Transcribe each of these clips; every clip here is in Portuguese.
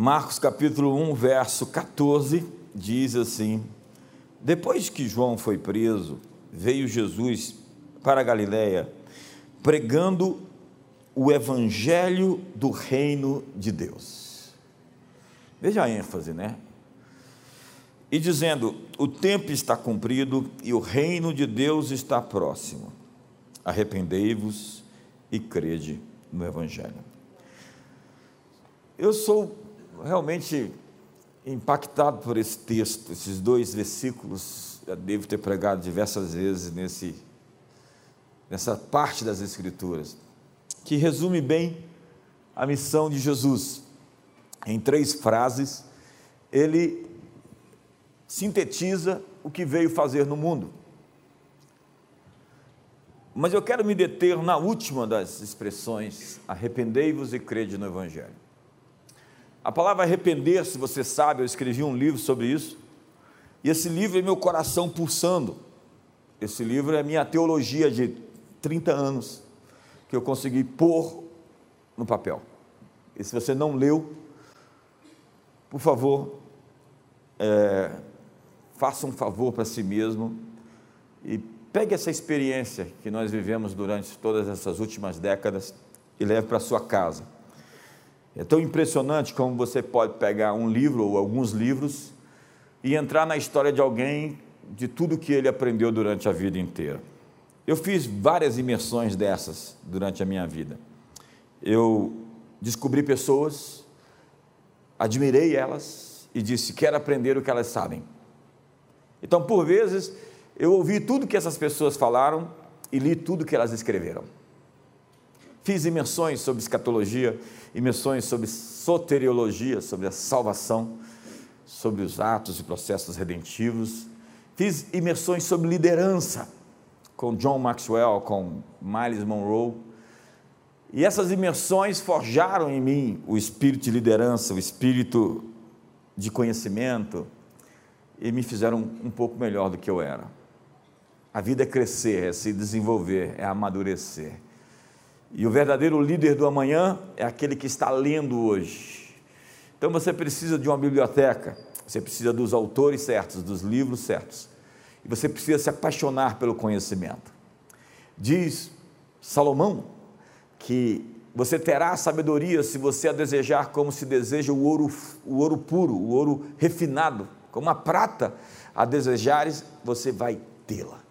Marcos capítulo 1, verso 14, diz assim: Depois que João foi preso, veio Jesus para Galiléia, pregando o evangelho do reino de Deus. Veja a ênfase, né? E dizendo: O tempo está cumprido e o reino de Deus está próximo. Arrependei-vos e crede no evangelho. Eu sou realmente impactado por esse texto, esses dois versículos. Já devo ter pregado diversas vezes nesse, nessa parte das Escrituras, que resume bem a missão de Jesus. Em três frases, ele sintetiza o que veio fazer no mundo. Mas eu quero me deter na última das expressões: arrependei-vos e crede no Evangelho. A palavra arrepender-se, você sabe, eu escrevi um livro sobre isso, e esse livro é meu coração pulsando. Esse livro é minha teologia de 30 anos, que eu consegui pôr no papel. E se você não leu, por favor, é, faça um favor para si mesmo e pegue essa experiência que nós vivemos durante todas essas últimas décadas e leve para sua casa é tão impressionante como você pode pegar um livro ou alguns livros e entrar na história de alguém, de tudo que ele aprendeu durante a vida inteira. Eu fiz várias imersões dessas durante a minha vida. Eu descobri pessoas, admirei elas e disse: quero aprender o que elas sabem. Então, por vezes, eu ouvi tudo que essas pessoas falaram e li tudo que elas escreveram. Fiz imersões sobre escatologia, imersões sobre soteriologia, sobre a salvação, sobre os atos e processos redentivos. Fiz imersões sobre liderança, com John Maxwell, com Miles Monroe. E essas imersões forjaram em mim o espírito de liderança, o espírito de conhecimento, e me fizeram um pouco melhor do que eu era. A vida é crescer, é se desenvolver, é amadurecer. E o verdadeiro líder do amanhã é aquele que está lendo hoje. Então você precisa de uma biblioteca, você precisa dos autores certos, dos livros certos. E você precisa se apaixonar pelo conhecimento. Diz Salomão que você terá sabedoria se você a desejar como se deseja o ouro, o ouro puro, o ouro refinado, como a prata a desejares, você vai tê-la.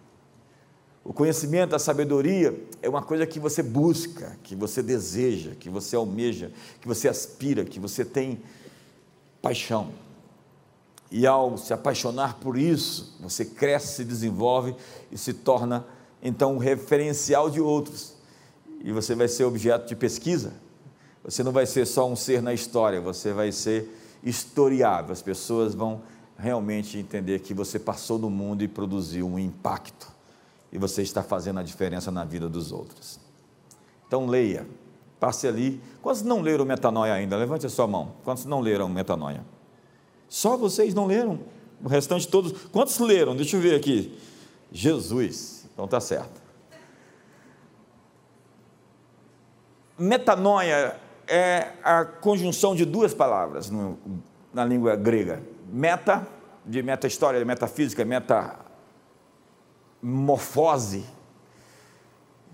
O conhecimento, a sabedoria é uma coisa que você busca, que você deseja, que você almeja, que você aspira, que você tem paixão. E ao se apaixonar por isso, você cresce, se desenvolve e se torna então um referencial de outros. E você vai ser objeto de pesquisa. Você não vai ser só um ser na história, você vai ser historiável. As pessoas vão realmente entender que você passou no mundo e produziu um impacto e você está fazendo a diferença na vida dos outros. Então leia, passe ali. Quantos não leram metanoia ainda? Levante a sua mão. Quantos não leram metanoia? Só vocês não leram? O restante todos. Quantos leram? Deixa eu ver aqui. Jesus. Então tá certo. Metanoia é a conjunção de duas palavras no, na língua grega. Meta, de meta-história, metafísica, meta morfose,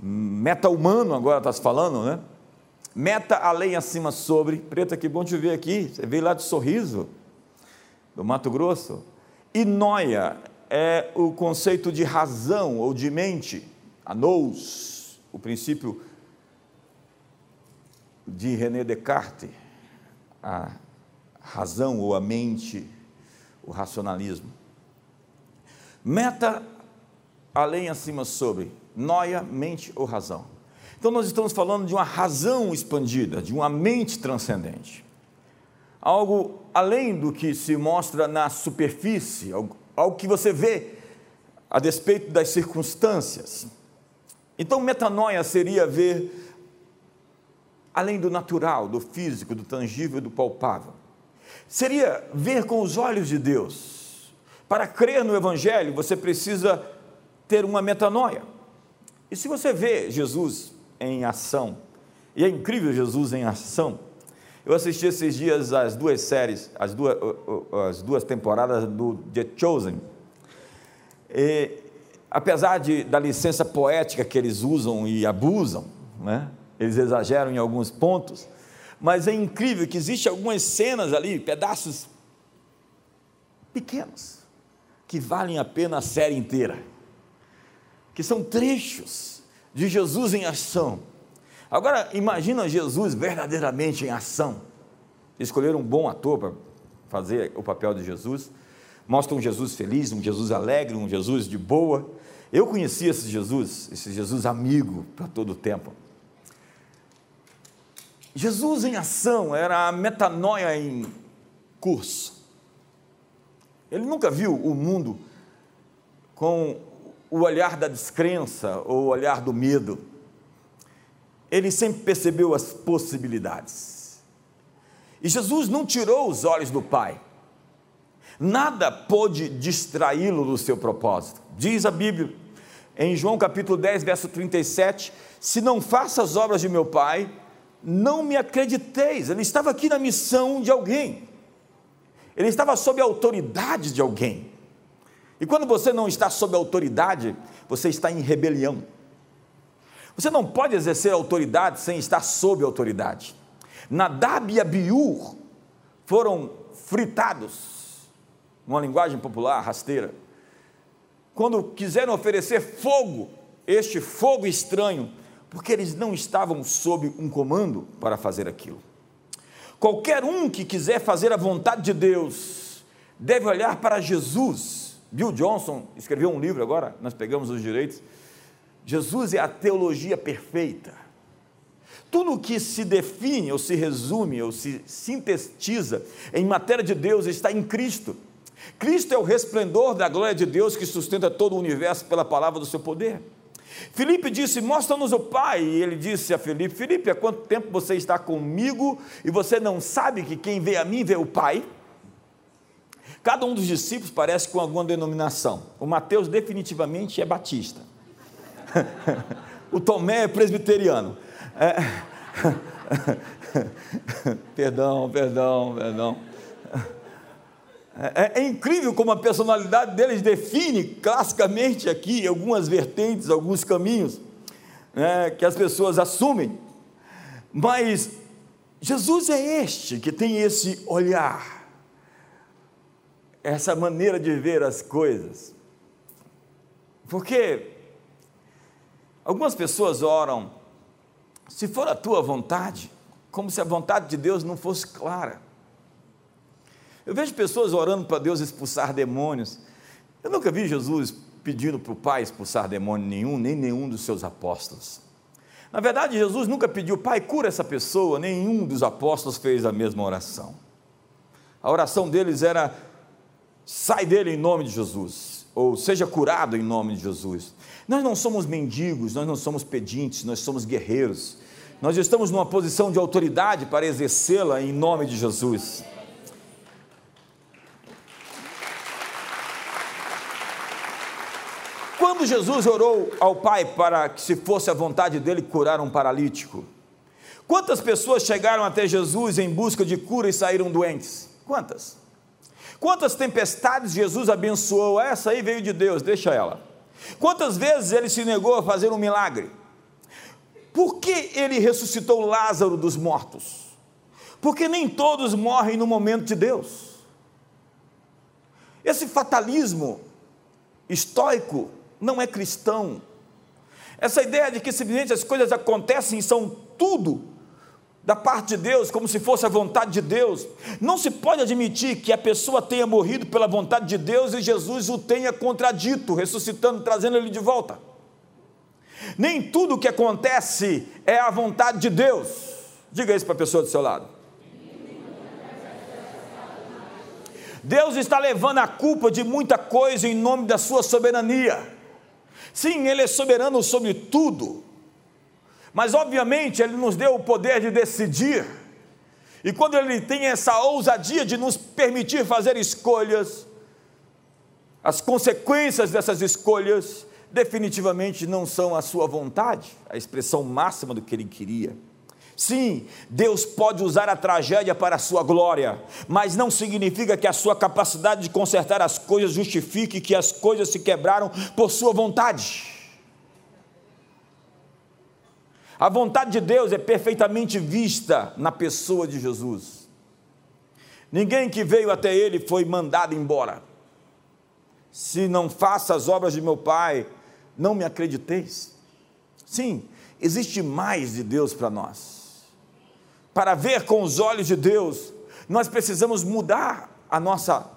meta-humano agora está se falando, né? Meta além, acima, sobre. Preta, que bom te ver aqui. Você veio lá de Sorriso, do Mato Grosso. E noia é o conceito de razão ou de mente, a nous, o princípio de René Descartes, a razão ou a mente, o racionalismo. Meta além, acima, sobre, noia, mente ou razão. Então, nós estamos falando de uma razão expandida, de uma mente transcendente. Algo além do que se mostra na superfície, algo, algo que você vê a despeito das circunstâncias. Então, metanoia seria ver além do natural, do físico, do tangível do palpável. Seria ver com os olhos de Deus. Para crer no Evangelho, você precisa ter uma metanoia. E se você vê Jesus em ação, e é incrível Jesus em ação, Eu assisti esses dias as duas séries, as duas, as duas temporadas do The Chosen. E, apesar de, da licença poética que eles usam e abusam, né? eles exageram em alguns pontos, mas é incrível que existem algumas cenas ali, pedaços pequenos, que valem a pena a série inteira, que são trechos de Jesus em ação. Agora, imagina Jesus verdadeiramente em ação. Escolheram um bom ator para fazer o papel de Jesus. Mostra um Jesus feliz, um Jesus alegre, um Jesus de boa. Eu conheci esse Jesus, esse Jesus amigo para todo o tempo. Jesus em ação era a metanoia em curso. Ele nunca viu o mundo com o olhar da descrença ou o olhar do medo. Ele sempre percebeu as possibilidades. E Jesus não tirou os olhos do Pai. Nada pôde distraí-lo do seu propósito. Diz a Bíblia, em João capítulo 10, verso 37, se não faça as obras de meu Pai, não me acrediteis. Ele estava aqui na missão de alguém. Ele estava sob a autoridade de alguém. E quando você não está sob autoridade, você está em rebelião. Você não pode exercer autoridade sem estar sob autoridade. Nadab e Abiur foram fritados, numa linguagem popular, rasteira, quando quiseram oferecer fogo, este fogo estranho, porque eles não estavam sob um comando para fazer aquilo. Qualquer um que quiser fazer a vontade de Deus deve olhar para Jesus. Bill Johnson escreveu um livro agora, nós pegamos os direitos. Jesus é a teologia perfeita. Tudo que se define, ou se resume, ou se sintetiza em matéria de Deus está em Cristo. Cristo é o resplendor da glória de Deus que sustenta todo o universo pela palavra do seu poder. Felipe disse: Mostra-nos o Pai. E ele disse a Felipe: Felipe, há quanto tempo você está comigo e você não sabe que quem vê a mim vê o Pai? Cada um dos discípulos parece com alguma denominação. O Mateus definitivamente é batista. o Tomé é presbiteriano. É... perdão, perdão, perdão. É, é, incrível como a personalidade deles define classicamente aqui algumas vertentes, alguns caminhos né, que as pessoas assumem. Mas Jesus é este que tem esse olhar, essa maneira de ver as coisas. Porque algumas pessoas oram, se for a tua vontade, como se a vontade de Deus não fosse clara. Eu vejo pessoas orando para Deus expulsar demônios. Eu nunca vi Jesus pedindo para o Pai expulsar demônio nenhum, nem nenhum dos seus apóstolos. Na verdade, Jesus nunca pediu, Pai, cura essa pessoa, nenhum dos apóstolos fez a mesma oração. A oração deles era: sai dele em nome de Jesus, ou seja curado em nome de Jesus. Nós não somos mendigos, nós não somos pedintes, nós somos guerreiros. Nós estamos numa posição de autoridade para exercê-la em nome de Jesus. Quando Jesus orou ao Pai para que, se fosse a vontade dele, curar um paralítico, quantas pessoas chegaram até Jesus em busca de cura e saíram doentes? Quantas? Quantas tempestades Jesus abençoou? Essa aí veio de Deus, deixa ela. Quantas vezes ele se negou a fazer um milagre? Por que ele ressuscitou Lázaro dos mortos? Porque nem todos morrem no momento de Deus. Esse fatalismo estoico não é cristão. Essa ideia de que simplesmente as coisas acontecem são tudo da parte de Deus, como se fosse a vontade de Deus. Não se pode admitir que a pessoa tenha morrido pela vontade de Deus e Jesus o tenha contradito, ressuscitando, trazendo ele de volta. Nem tudo o que acontece é a vontade de Deus. Diga isso para a pessoa do seu lado. Deus está levando a culpa de muita coisa em nome da sua soberania. Sim, Ele é soberano sobre tudo, mas obviamente Ele nos deu o poder de decidir, e quando Ele tem essa ousadia de nos permitir fazer escolhas, as consequências dessas escolhas definitivamente não são a sua vontade, a expressão máxima do que Ele queria. Sim, Deus pode usar a tragédia para a sua glória, mas não significa que a sua capacidade de consertar as coisas justifique que as coisas se quebraram por sua vontade. A vontade de Deus é perfeitamente vista na pessoa de Jesus. Ninguém que veio até ele foi mandado embora. Se não faça as obras de meu Pai, não me acrediteis. Sim, existe mais de Deus para nós. Para ver com os olhos de Deus, nós precisamos mudar a nossa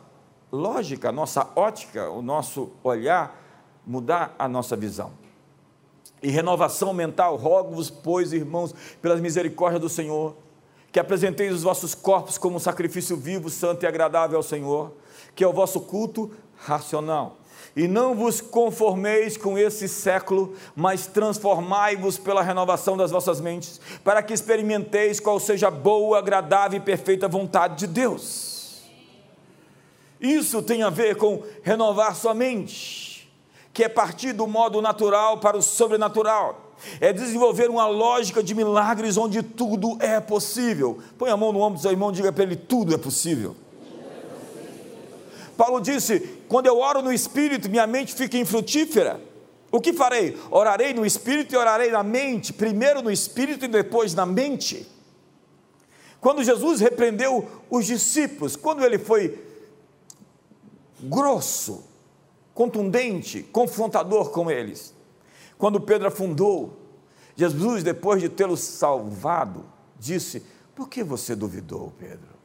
lógica, a nossa ótica, o nosso olhar, mudar a nossa visão. E renovação mental, rogo-vos, pois, irmãos, pelas misericórdias do Senhor, que apresenteis os vossos corpos como um sacrifício vivo, santo e agradável ao Senhor, que é o vosso culto racional. E não vos conformeis com esse século, mas transformai-vos pela renovação das vossas mentes, para que experimenteis qual seja a boa, agradável e perfeita vontade de Deus. Isso tem a ver com renovar sua mente, que é partir do modo natural para o sobrenatural. É desenvolver uma lógica de milagres onde tudo é possível. Põe a mão no ombro do seu irmão e diga para ele: tudo é possível. Paulo disse: quando eu oro no espírito, minha mente fica infrutífera. O que farei? Orarei no espírito e orarei na mente, primeiro no espírito e depois na mente. Quando Jesus repreendeu os discípulos, quando ele foi grosso, contundente, confrontador com eles, quando Pedro afundou, Jesus, depois de tê-lo salvado, disse: Por que você duvidou, Pedro?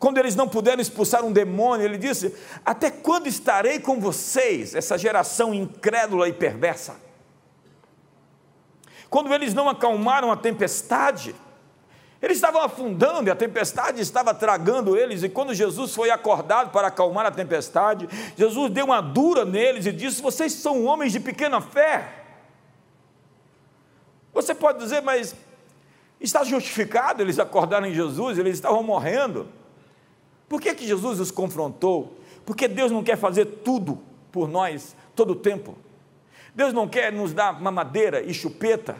Quando eles não puderam expulsar um demônio, ele disse: Até quando estarei com vocês, essa geração incrédula e perversa? Quando eles não acalmaram a tempestade, eles estavam afundando e a tempestade estava tragando eles. E quando Jesus foi acordado para acalmar a tempestade, Jesus deu uma dura neles e disse: Vocês são homens de pequena fé. Você pode dizer, mas está justificado eles acordaram em Jesus, eles estavam morrendo. Por que, que Jesus os confrontou? Porque Deus não quer fazer tudo por nós todo o tempo. Deus não quer nos dar mamadeira e chupeta.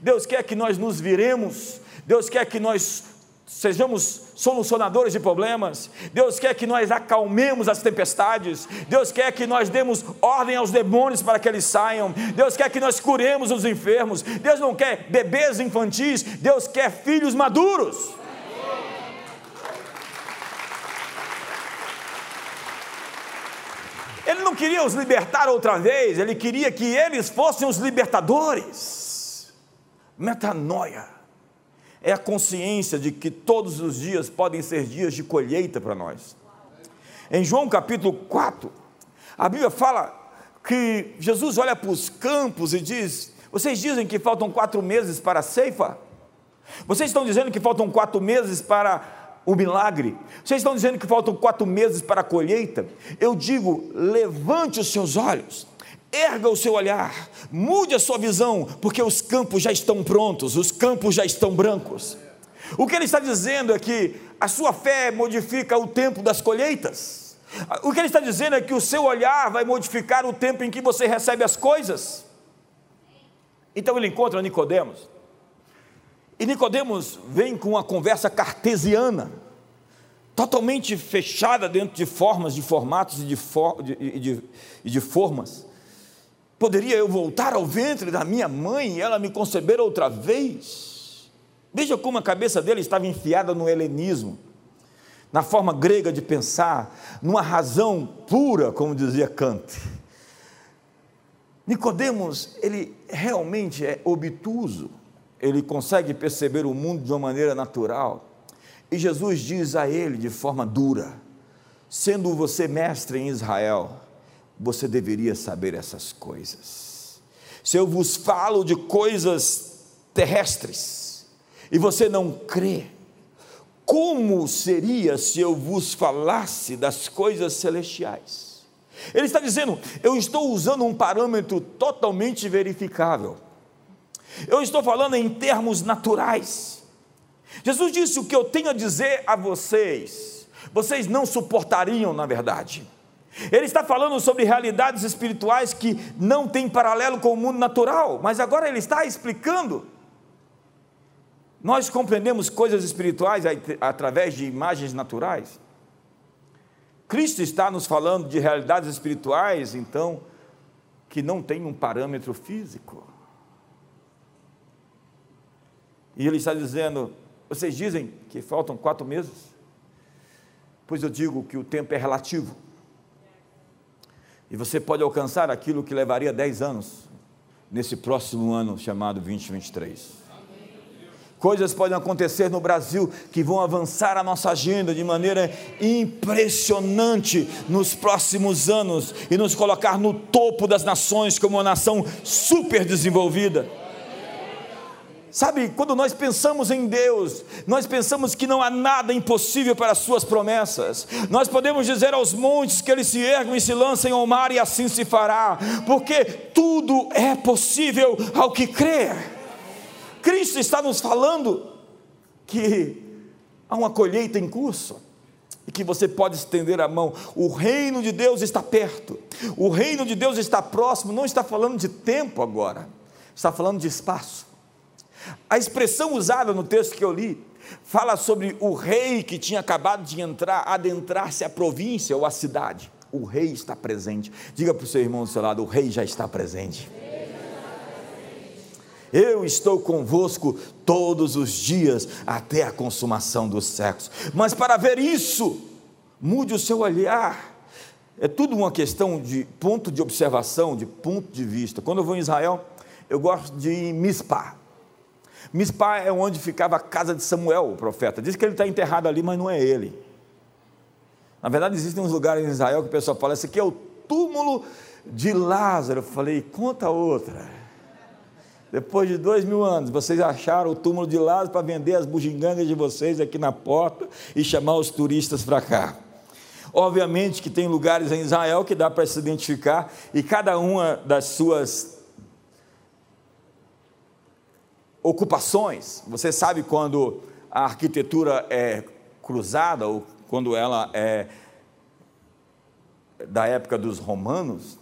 Deus quer que nós nos viremos. Deus quer que nós sejamos solucionadores de problemas. Deus quer que nós acalmemos as tempestades. Deus quer que nós demos ordem aos demônios para que eles saiam. Deus quer que nós curemos os enfermos. Deus não quer bebês infantis. Deus quer filhos maduros. Ele não queria os libertar outra vez, ele queria que eles fossem os libertadores. Metanoia é a consciência de que todos os dias podem ser dias de colheita para nós. Em João capítulo 4, a Bíblia fala que Jesus olha para os campos e diz: Vocês dizem que faltam quatro meses para a ceifa? Vocês estão dizendo que faltam quatro meses para o milagre. Vocês estão dizendo que faltam quatro meses para a colheita? Eu digo: levante os seus olhos, erga o seu olhar, mude a sua visão, porque os campos já estão prontos, os campos já estão brancos. O que ele está dizendo é que a sua fé modifica o tempo das colheitas. O que ele está dizendo é que o seu olhar vai modificar o tempo em que você recebe as coisas. Então ele encontra Nicodemos e Nicodemos vem com uma conversa cartesiana, totalmente fechada dentro de formas, de formatos e de, for, de, de, de formas. Poderia eu voltar ao ventre da minha mãe e ela me conceber outra vez? Veja como a cabeça dele estava enfiada no helenismo, na forma grega de pensar, numa razão pura, como dizia Kant. Nicodemos, ele realmente é obtuso ele consegue perceber o mundo de uma maneira natural. E Jesus diz a ele de forma dura: sendo você mestre em Israel, você deveria saber essas coisas. Se eu vos falo de coisas terrestres e você não crê, como seria se eu vos falasse das coisas celestiais? Ele está dizendo: eu estou usando um parâmetro totalmente verificável. Eu estou falando em termos naturais. Jesus disse: O que eu tenho a dizer a vocês, vocês não suportariam, na verdade. Ele está falando sobre realidades espirituais que não têm paralelo com o mundo natural, mas agora ele está explicando Nós compreendemos coisas espirituais através de imagens naturais. Cristo está nos falando de realidades espirituais, então, que não tem um parâmetro físico. E ele está dizendo: vocês dizem que faltam quatro meses? Pois eu digo que o tempo é relativo. E você pode alcançar aquilo que levaria dez anos nesse próximo ano chamado 2023. Coisas podem acontecer no Brasil que vão avançar a nossa agenda de maneira impressionante nos próximos anos e nos colocar no topo das nações como uma nação super desenvolvida. Sabe, quando nós pensamos em Deus, nós pensamos que não há nada impossível para as suas promessas. Nós podemos dizer aos montes que eles se ergam e se lancem ao mar e assim se fará, porque tudo é possível ao que crer. Cristo está nos falando que há uma colheita em curso e que você pode estender a mão. O reino de Deus está perto, o reino de Deus está próximo. Não está falando de tempo agora, está falando de espaço. A expressão usada no texto que eu li fala sobre o rei que tinha acabado de entrar, adentrar-se à província ou à cidade. O rei está presente. Diga para o seu irmão do seu lado: o rei já está presente. Eu estou convosco todos os dias até a consumação dos séculos. Mas para ver isso, mude o seu olhar. É tudo uma questão de ponto de observação, de ponto de vista. Quando eu vou em Israel, eu gosto de ir Mispá. Mispá é onde ficava a casa de Samuel, o profeta. Diz que ele está enterrado ali, mas não é ele. Na verdade, existem uns lugares em Israel que o pessoal fala: esse aqui é o túmulo de Lázaro. Eu falei: conta outra. Depois de dois mil anos, vocês acharam o túmulo de Lázaro para vender as bugigangas de vocês aqui na porta e chamar os turistas para cá. Obviamente que tem lugares em Israel que dá para se identificar e cada uma das suas ocupações, você sabe quando a arquitetura é cruzada ou quando ela é da época dos romanos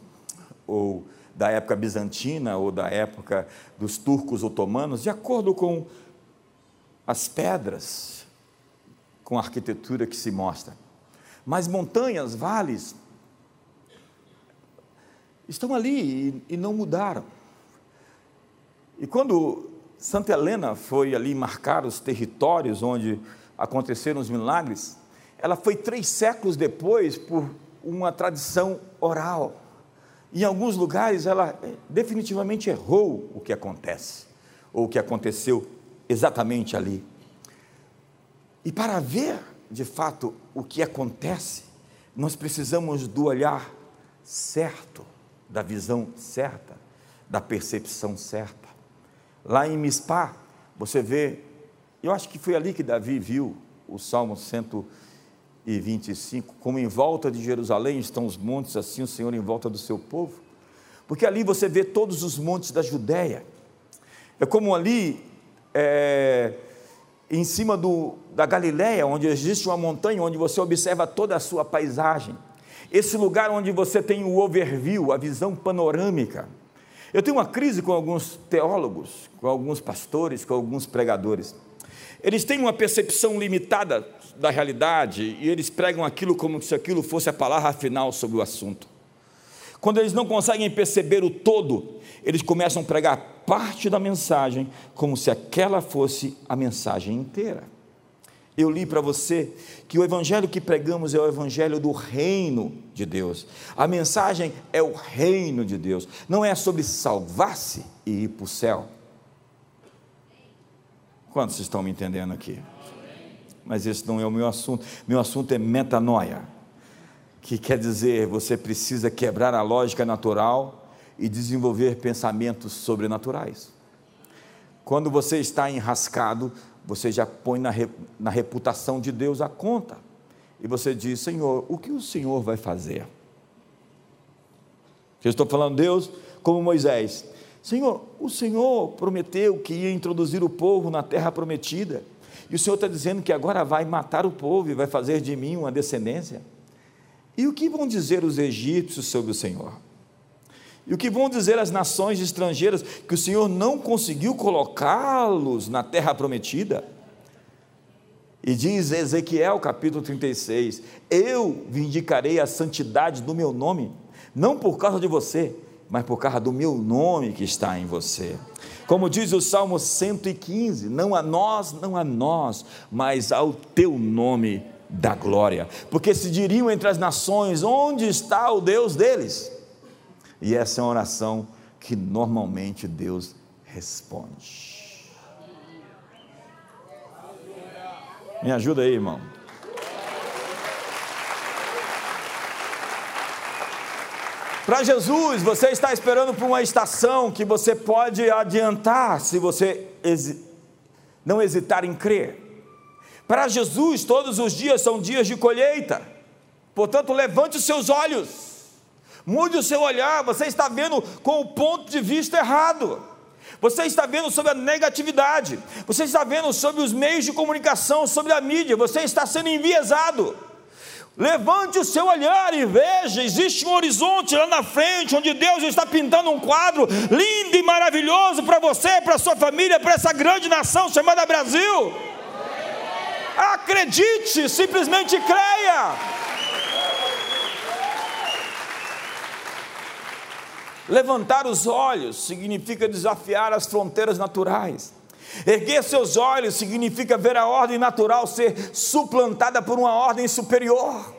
ou da época bizantina ou da época dos turcos otomanos, de acordo com as pedras, com a arquitetura que se mostra. Mas montanhas, vales, estão ali e, e não mudaram. E quando Santa Helena foi ali marcar os territórios onde aconteceram os milagres, ela foi três séculos depois por uma tradição oral. Em alguns lugares ela eh, definitivamente errou o que acontece, ou o que aconteceu exatamente ali. E para ver de fato o que acontece, nós precisamos do olhar certo, da visão certa, da percepção certa. Lá em Mispá, você vê, eu acho que foi ali que Davi viu o Salmo 100 e 25, como em volta de Jerusalém estão os montes, assim o Senhor em volta do seu povo, porque ali você vê todos os montes da Judéia, é como ali, é, em cima do, da Galiléia, onde existe uma montanha, onde você observa toda a sua paisagem, esse lugar onde você tem o overview, a visão panorâmica. Eu tenho uma crise com alguns teólogos, com alguns pastores, com alguns pregadores. Eles têm uma percepção limitada da realidade e eles pregam aquilo como se aquilo fosse a palavra final sobre o assunto. Quando eles não conseguem perceber o todo, eles começam a pregar parte da mensagem como se aquela fosse a mensagem inteira. Eu li para você que o evangelho que pregamos é o evangelho do reino de Deus. A mensagem é o reino de Deus. Não é sobre salvar-se e ir para o céu. Quantos estão me entendendo aqui? Mas esse não é o meu assunto. Meu assunto é metanoia, que quer dizer você precisa quebrar a lógica natural e desenvolver pensamentos sobrenaturais. Quando você está enrascado, você já põe na, na reputação de Deus a conta. E você diz: Senhor, o que o Senhor vai fazer? Eu estou falando, Deus, como Moisés, Senhor, o Senhor prometeu que ia introduzir o povo na terra prometida, e o Senhor está dizendo que agora vai matar o povo e vai fazer de mim uma descendência. E o que vão dizer os egípcios sobre o Senhor? E o que vão dizer as nações estrangeiras que o Senhor não conseguiu colocá-los na terra prometida? E diz Ezequiel capítulo 36: Eu vindicarei a santidade do meu nome, não por causa de você, mas por causa do meu nome que está em você. Como diz o Salmo 115: Não a nós, não a nós, mas ao teu nome da glória. Porque se diriam entre as nações: Onde está o Deus deles? E essa é uma oração que normalmente Deus responde. Me ajuda aí, irmão. Para Jesus, você está esperando por uma estação que você pode adiantar se você não hesitar em crer. Para Jesus, todos os dias são dias de colheita. Portanto, levante os seus olhos Mude o seu olhar, você está vendo com o ponto de vista errado. Você está vendo sobre a negatividade, você está vendo sobre os meios de comunicação, sobre a mídia, você está sendo enviesado. Levante o seu olhar e veja: existe um horizonte lá na frente, onde Deus está pintando um quadro lindo e maravilhoso para você, para sua família, para essa grande nação chamada Brasil. Acredite, simplesmente creia. Levantar os olhos significa desafiar as fronteiras naturais. Erguer seus olhos significa ver a ordem natural ser suplantada por uma ordem superior.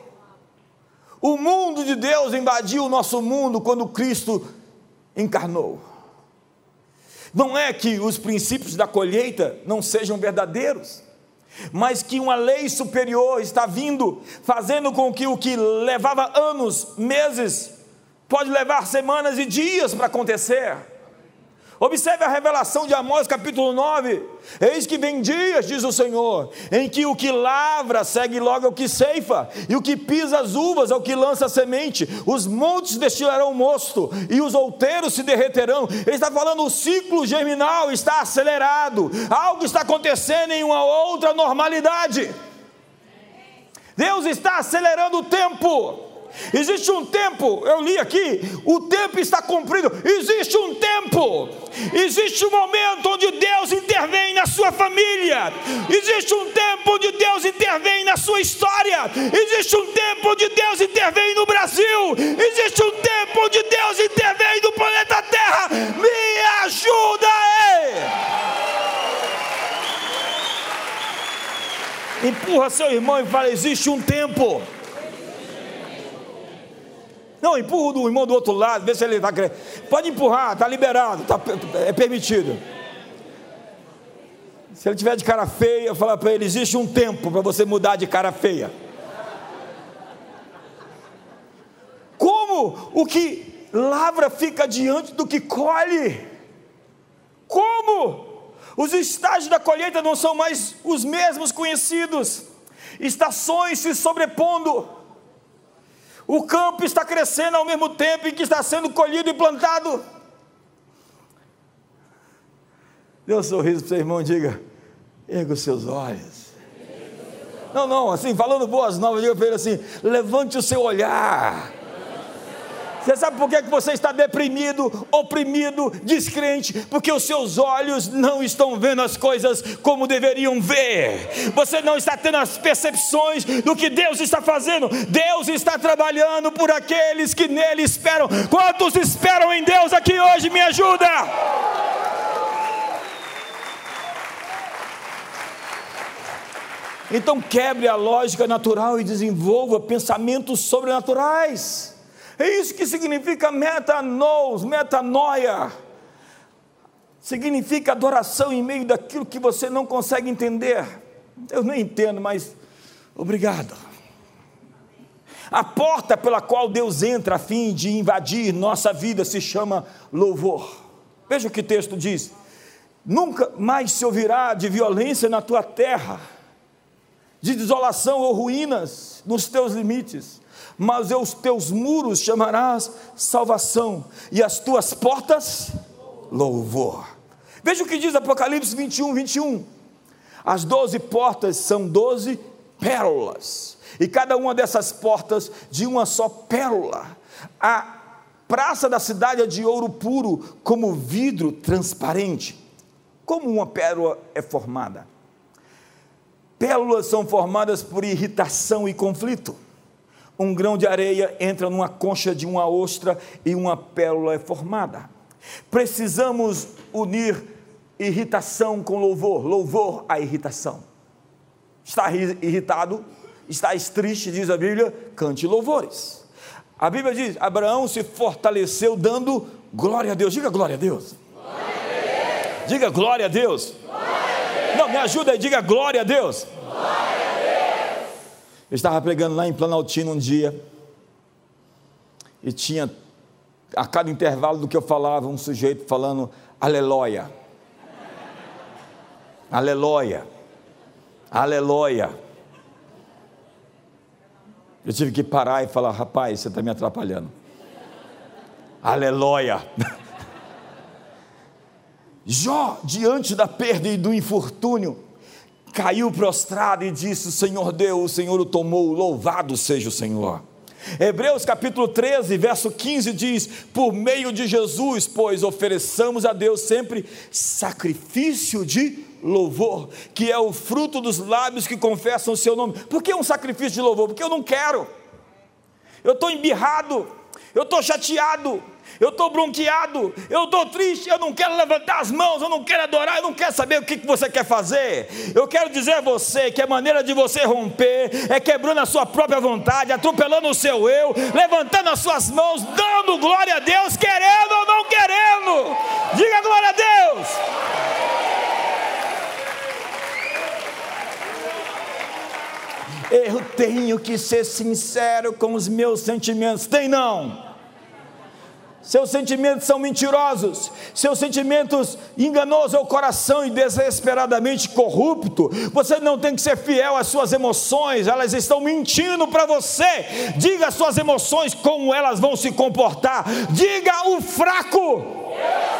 O mundo de Deus invadiu o nosso mundo quando Cristo encarnou. Não é que os princípios da colheita não sejam verdadeiros, mas que uma lei superior está vindo, fazendo com que o que levava anos, meses, pode levar semanas e dias para acontecer. Observe a revelação de Amós capítulo 9: Eis que vem dias, diz o Senhor, em que o que lavra segue logo ao que ceifa, e o que pisa as uvas ao que lança a semente, os montes destilarão mosto, e os outeiros se derreterão. Ele está falando, o ciclo germinal está acelerado, algo está acontecendo em uma outra normalidade. Deus está acelerando o tempo. Existe um tempo, eu li aqui, o tempo está cumprido. Existe um tempo, existe um momento onde Deus intervém na sua família. Existe um tempo onde Deus intervém na sua história. Existe um tempo onde Deus intervém no Brasil. Existe um tempo onde Deus intervém no planeta Terra. Me ajuda aí! Empurra seu irmão e fala: existe um tempo. Não, empurra o irmão do outro lado, vê se ele está querendo. Pode empurrar, está liberado, tá, é permitido. Se ele tiver de cara feia, fala para ele: existe um tempo para você mudar de cara feia. Como o que lavra fica diante do que colhe? Como? Os estágios da colheita não são mais os mesmos conhecidos, estações se sobrepondo. O campo está crescendo ao mesmo tempo em que está sendo colhido e plantado. Dê um sorriso para o seu irmão e diga: erga os seus olhos. Não, não, assim, falando boas novas, diga para ele assim: levante o seu olhar você sabe por que você está deprimido, oprimido, descrente? Porque os seus olhos não estão vendo as coisas como deveriam ver. Você não está tendo as percepções do que Deus está fazendo. Deus está trabalhando por aqueles que nele esperam. Quantos esperam em Deus aqui hoje? Me ajuda! Então quebre a lógica natural e desenvolva pensamentos sobrenaturais. É isso que significa metanous, metanoia. Significa adoração em meio daquilo que você não consegue entender. Eu nem entendo, mas obrigado. A porta pela qual Deus entra a fim de invadir nossa vida se chama louvor. Veja o que o texto diz: Nunca mais se ouvirá de violência na tua terra, de desolação ou ruínas nos teus limites mas os teus muros chamarás salvação, e as tuas portas louvor. Veja o que diz Apocalipse 21, 21. As doze portas são doze pérolas, e cada uma dessas portas de uma só pérola. A praça da cidade é de ouro puro, como vidro transparente. Como uma pérola é formada? Pérolas são formadas por irritação e conflito. Um grão de areia entra numa concha de uma ostra e uma pérola é formada. Precisamos unir irritação com louvor, louvor à irritação. Está irritado, está triste, diz a Bíblia, cante louvores. A Bíblia diz: Abraão se fortaleceu dando glória a Deus. Diga glória a Deus. Glória a Deus. Diga glória a Deus. Glória a Deus. Não, me ajuda aí, diga glória a Deus. Glória a Deus. Eu estava pregando lá em Planaltino um dia e tinha a cada intervalo do que eu falava um sujeito falando aleluia. Aleluia. Aleluia. Eu tive que parar e falar, rapaz, você está me atrapalhando. Aleluia. Jó, diante da perda e do infortúnio, caiu prostrado e disse: Senhor Deus, o Senhor o tomou, louvado seja o Senhor. Hebreus capítulo 13, verso 15 diz: Por meio de Jesus, pois ofereçamos a Deus sempre sacrifício de louvor, que é o fruto dos lábios que confessam o seu nome. Por que um sacrifício de louvor? Porque eu não quero, eu estou embirrado, eu estou chateado, eu estou bronqueado, eu estou triste, eu não quero levantar as mãos, eu não quero adorar, eu não quero saber o que você quer fazer. Eu quero dizer a você que a maneira de você romper é quebrando a sua própria vontade, atropelando o seu eu, levantando as suas mãos, dando glória a Deus, querendo ou não querendo. Diga glória a Deus. Eu tenho que ser sincero com os meus sentimentos. Tem não? Seus sentimentos são mentirosos, seus sentimentos enganosos ao coração e desesperadamente corrupto. Você não tem que ser fiel às suas emoções, elas estão mentindo para você. Diga às suas emoções como elas vão se comportar. Diga o fraco. Eu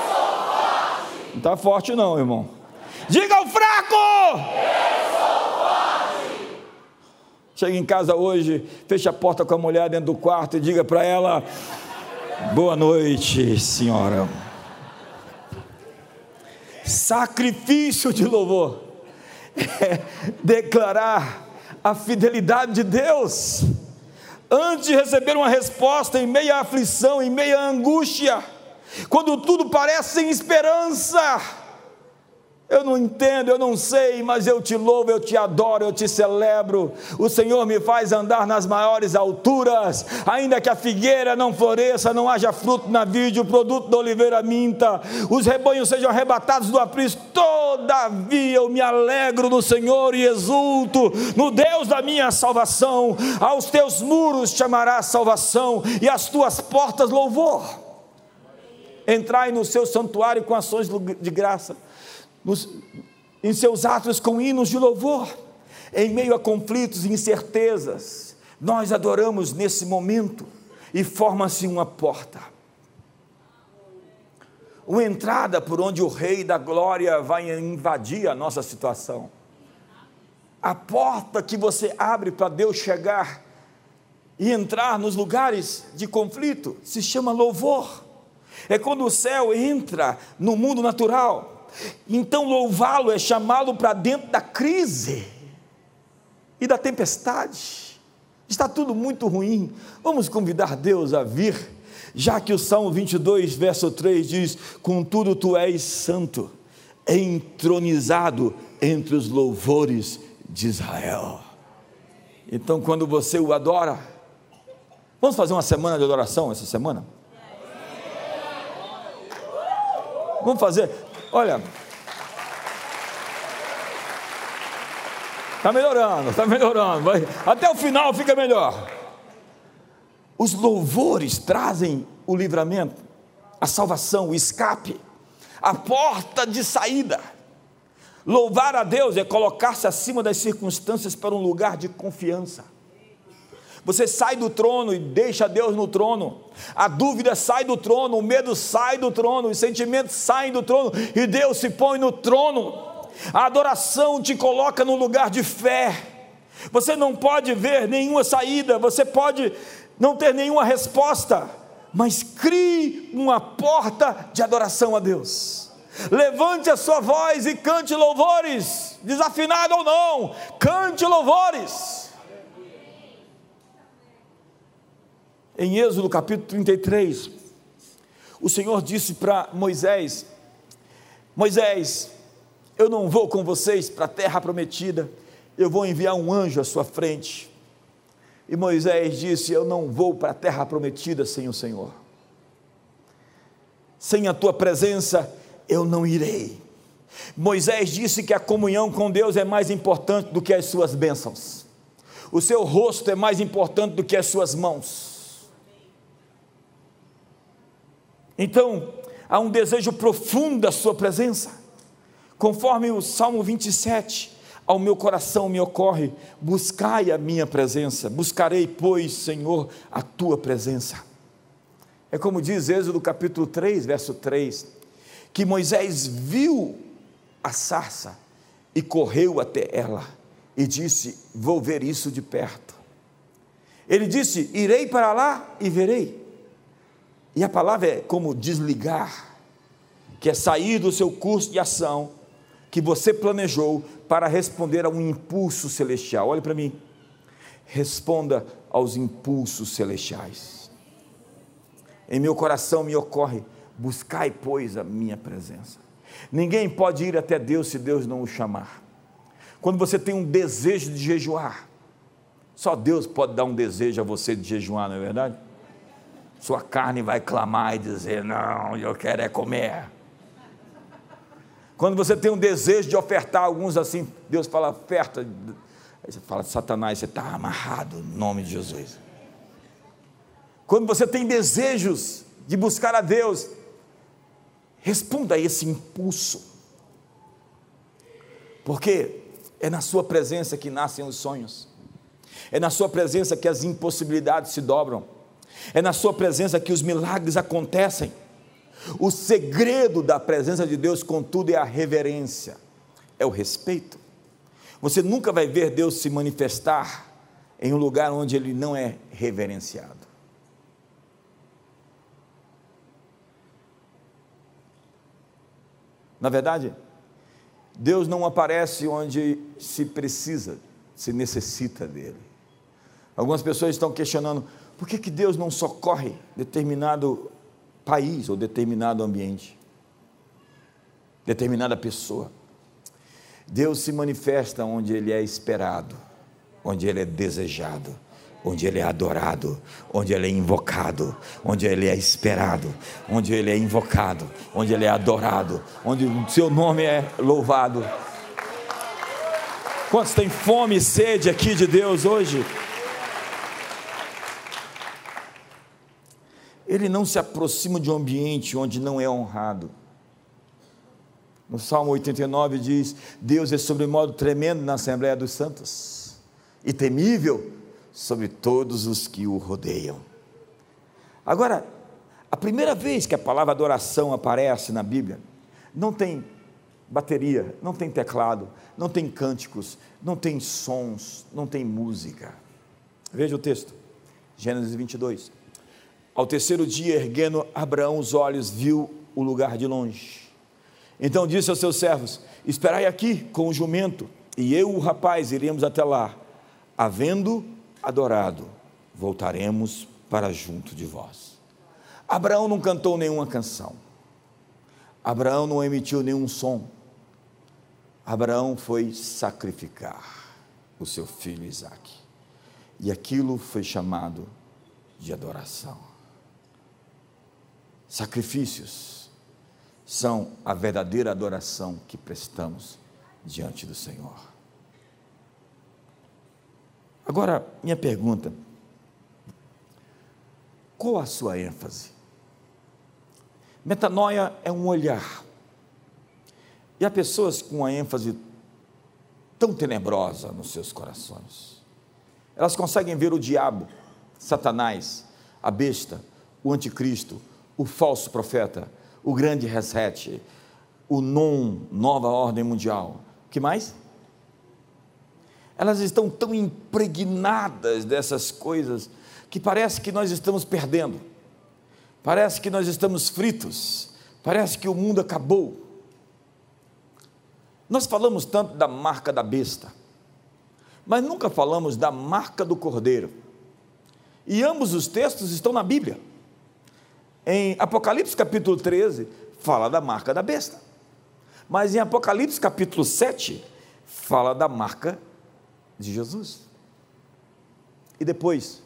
sou forte. Não está forte, não, irmão. Diga o fraco. Eu sou forte. Chega em casa hoje, feche a porta com a mulher dentro do quarto e diga para ela. Boa noite, senhora. Sacrifício de louvor é declarar a fidelidade de Deus antes de receber uma resposta em meia aflição, em meia angústia, quando tudo parece sem esperança eu não entendo, eu não sei, mas eu te louvo, eu te adoro, eu te celebro. O Senhor me faz andar nas maiores alturas, ainda que a figueira não floresça, não haja fruto na vide, o produto da oliveira minta, os rebanhos sejam arrebatados do aprisco. Todavia eu me alegro no Senhor e exulto no Deus da minha salvação. Aos teus muros chamará salvação e às tuas portas louvor. Entrai no seu santuário com ações de graça nos, em seus atos com hinos de louvor, em meio a conflitos e incertezas, nós adoramos nesse momento e forma-se uma porta. Uma entrada por onde o Rei da Glória vai invadir a nossa situação. A porta que você abre para Deus chegar e entrar nos lugares de conflito se chama louvor. É quando o céu entra no mundo natural então, louvá-lo é chamá-lo para dentro da crise e da tempestade. Está tudo muito ruim. Vamos convidar Deus a vir, já que o Salmo 22, verso 3 diz: Contudo, tu és santo, entronizado entre os louvores de Israel. Então, quando você o adora, vamos fazer uma semana de adoração essa semana? Vamos fazer. Olha, está melhorando, está melhorando. Vai, até o final fica melhor. Os louvores trazem o livramento, a salvação, o escape, a porta de saída. Louvar a Deus é colocar-se acima das circunstâncias para um lugar de confiança. Você sai do trono e deixa Deus no trono. A dúvida sai do trono, o medo sai do trono, os sentimentos saem do trono e Deus se põe no trono. A adoração te coloca no lugar de fé. Você não pode ver nenhuma saída, você pode não ter nenhuma resposta, mas crie uma porta de adoração a Deus. Levante a sua voz e cante louvores, desafinado ou não, cante louvores. Em Êxodo capítulo 33, o Senhor disse para Moisés: Moisés, eu não vou com vocês para a terra prometida, eu vou enviar um anjo à sua frente. E Moisés disse: Eu não vou para a terra prometida sem o Senhor. Sem a tua presença, eu não irei. Moisés disse que a comunhão com Deus é mais importante do que as suas bênçãos. O seu rosto é mais importante do que as suas mãos. Então, há um desejo profundo da sua presença. Conforme o Salmo 27, ao meu coração me ocorre: buscai a minha presença, buscarei, pois, Senhor, a tua presença. É como diz Êxodo capítulo 3, verso 3, que Moisés viu a sarça e correu até ela e disse: Vou ver isso de perto. Ele disse: Irei para lá e verei. E a palavra é como desligar, que é sair do seu curso de ação que você planejou para responder a um impulso celestial. Olhe para mim. Responda aos impulsos celestiais. Em meu coração me ocorre: buscai, pois, a minha presença. Ninguém pode ir até Deus se Deus não o chamar. Quando você tem um desejo de jejuar, só Deus pode dar um desejo a você de jejuar, não é verdade? Sua carne vai clamar e dizer: Não, eu quero é comer. Quando você tem um desejo de ofertar alguns assim, Deus fala, oferta. Aí você fala, Satanás, você está amarrado em nome de Jesus. Quando você tem desejos de buscar a Deus, responda a esse impulso. Porque é na Sua presença que nascem os sonhos, é na Sua presença que as impossibilidades se dobram, é na Sua presença que os milagres acontecem. O segredo da presença de Deus, contudo, é a reverência, é o respeito. Você nunca vai ver Deus se manifestar em um lugar onde ele não é reverenciado. Na verdade, Deus não aparece onde se precisa, se necessita dele. Algumas pessoas estão questionando por que, que Deus não socorre determinado país ou determinado ambiente, determinada pessoa. Deus se manifesta onde Ele é esperado, onde Ele é desejado, onde Ele é adorado, onde Ele é invocado, onde Ele é esperado, onde Ele é invocado, onde Ele é adorado, onde o Seu nome é louvado. Quantos têm fome e sede aqui de Deus hoje? Ele não se aproxima de um ambiente onde não é honrado. No Salmo 89 diz: Deus é sobre modo tremendo na Assembleia dos Santos e temível sobre todos os que o rodeiam. Agora, a primeira vez que a palavra adoração aparece na Bíblia, não tem bateria, não tem teclado, não tem cânticos, não tem sons, não tem música. Veja o texto, Gênesis 22. Ao terceiro dia, erguendo Abraão os olhos, viu o lugar de longe. Então disse aos seus servos: Esperai aqui com o jumento, e eu, o rapaz, iremos até lá. Havendo adorado, voltaremos para junto de vós. Abraão não cantou nenhuma canção. Abraão não emitiu nenhum som. Abraão foi sacrificar o seu filho Isaque. E aquilo foi chamado de adoração. Sacrifícios são a verdadeira adoração que prestamos diante do Senhor. Agora, minha pergunta: qual a sua ênfase? Metanoia é um olhar. E há pessoas com uma ênfase tão tenebrosa nos seus corações. Elas conseguem ver o diabo, Satanás, a besta, o anticristo, o falso profeta, o grande reset, o non, nova ordem mundial. que mais? Elas estão tão impregnadas dessas coisas que parece que nós estamos perdendo. Parece que nós estamos fritos, parece que o mundo acabou. Nós falamos tanto da marca da besta, mas nunca falamos da marca do cordeiro. E ambos os textos estão na Bíblia. Em Apocalipse capítulo 13, fala da marca da besta. Mas em Apocalipse capítulo 7, fala da marca de Jesus. E depois,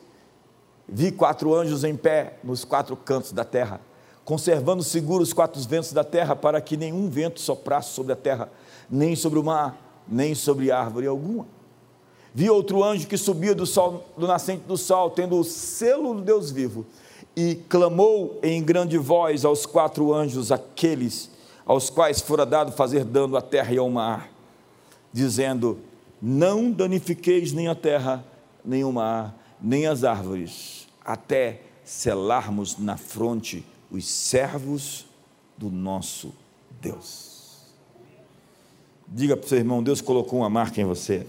vi quatro anjos em pé nos quatro cantos da terra, conservando seguros os quatro ventos da terra, para que nenhum vento soprasse sobre a terra, nem sobre o mar, nem sobre árvore alguma. Vi outro anjo que subia do, sol, do nascente do sol, tendo o selo do Deus vivo, e clamou em grande voz aos quatro anjos, aqueles aos quais fora dado fazer dano à terra e ao mar, dizendo: Não danifiqueis nem a terra, nem o mar, nem as árvores, até selarmos na fronte os servos do nosso Deus. Diga para o seu irmão: Deus colocou uma marca em você.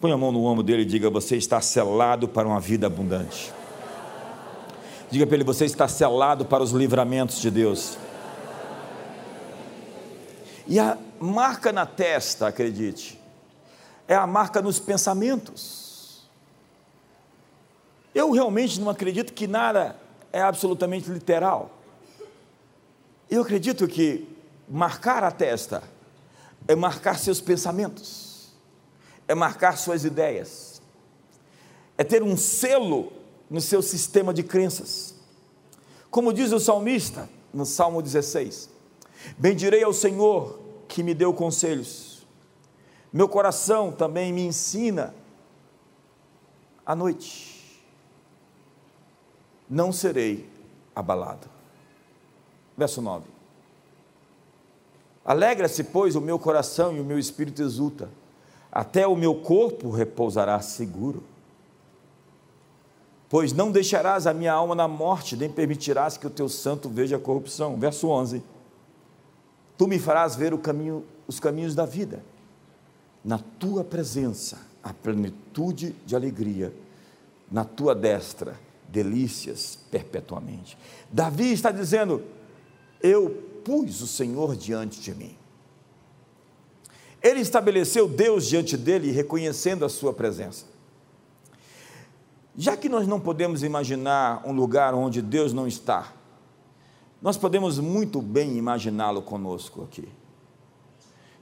Põe a mão no ombro dele e diga: Você está selado para uma vida abundante. Diga para ele: Você está selado para os livramentos de Deus. E a marca na testa, acredite, é a marca nos pensamentos. Eu realmente não acredito que nada é absolutamente literal. Eu acredito que marcar a testa é marcar seus pensamentos, é marcar suas ideias, é ter um selo no seu sistema de crenças. Como diz o salmista no Salmo 16: Bendirei ao Senhor que me deu conselhos, meu coração também me ensina à noite, não serei abalado. Verso 9: Alegra-se, pois, o meu coração e o meu espírito exulta, até o meu corpo repousará seguro pois não deixarás a minha alma na morte, nem permitirás que o teu santo veja a corrupção. Verso 11. Tu me farás ver caminho, os caminhos da vida. Na tua presença, a plenitude de alegria. Na tua destra, delícias perpetuamente. Davi está dizendo: Eu pus o Senhor diante de mim. Ele estabeleceu Deus diante dele, reconhecendo a sua presença. Já que nós não podemos imaginar um lugar onde Deus não está, nós podemos muito bem imaginá-lo conosco aqui.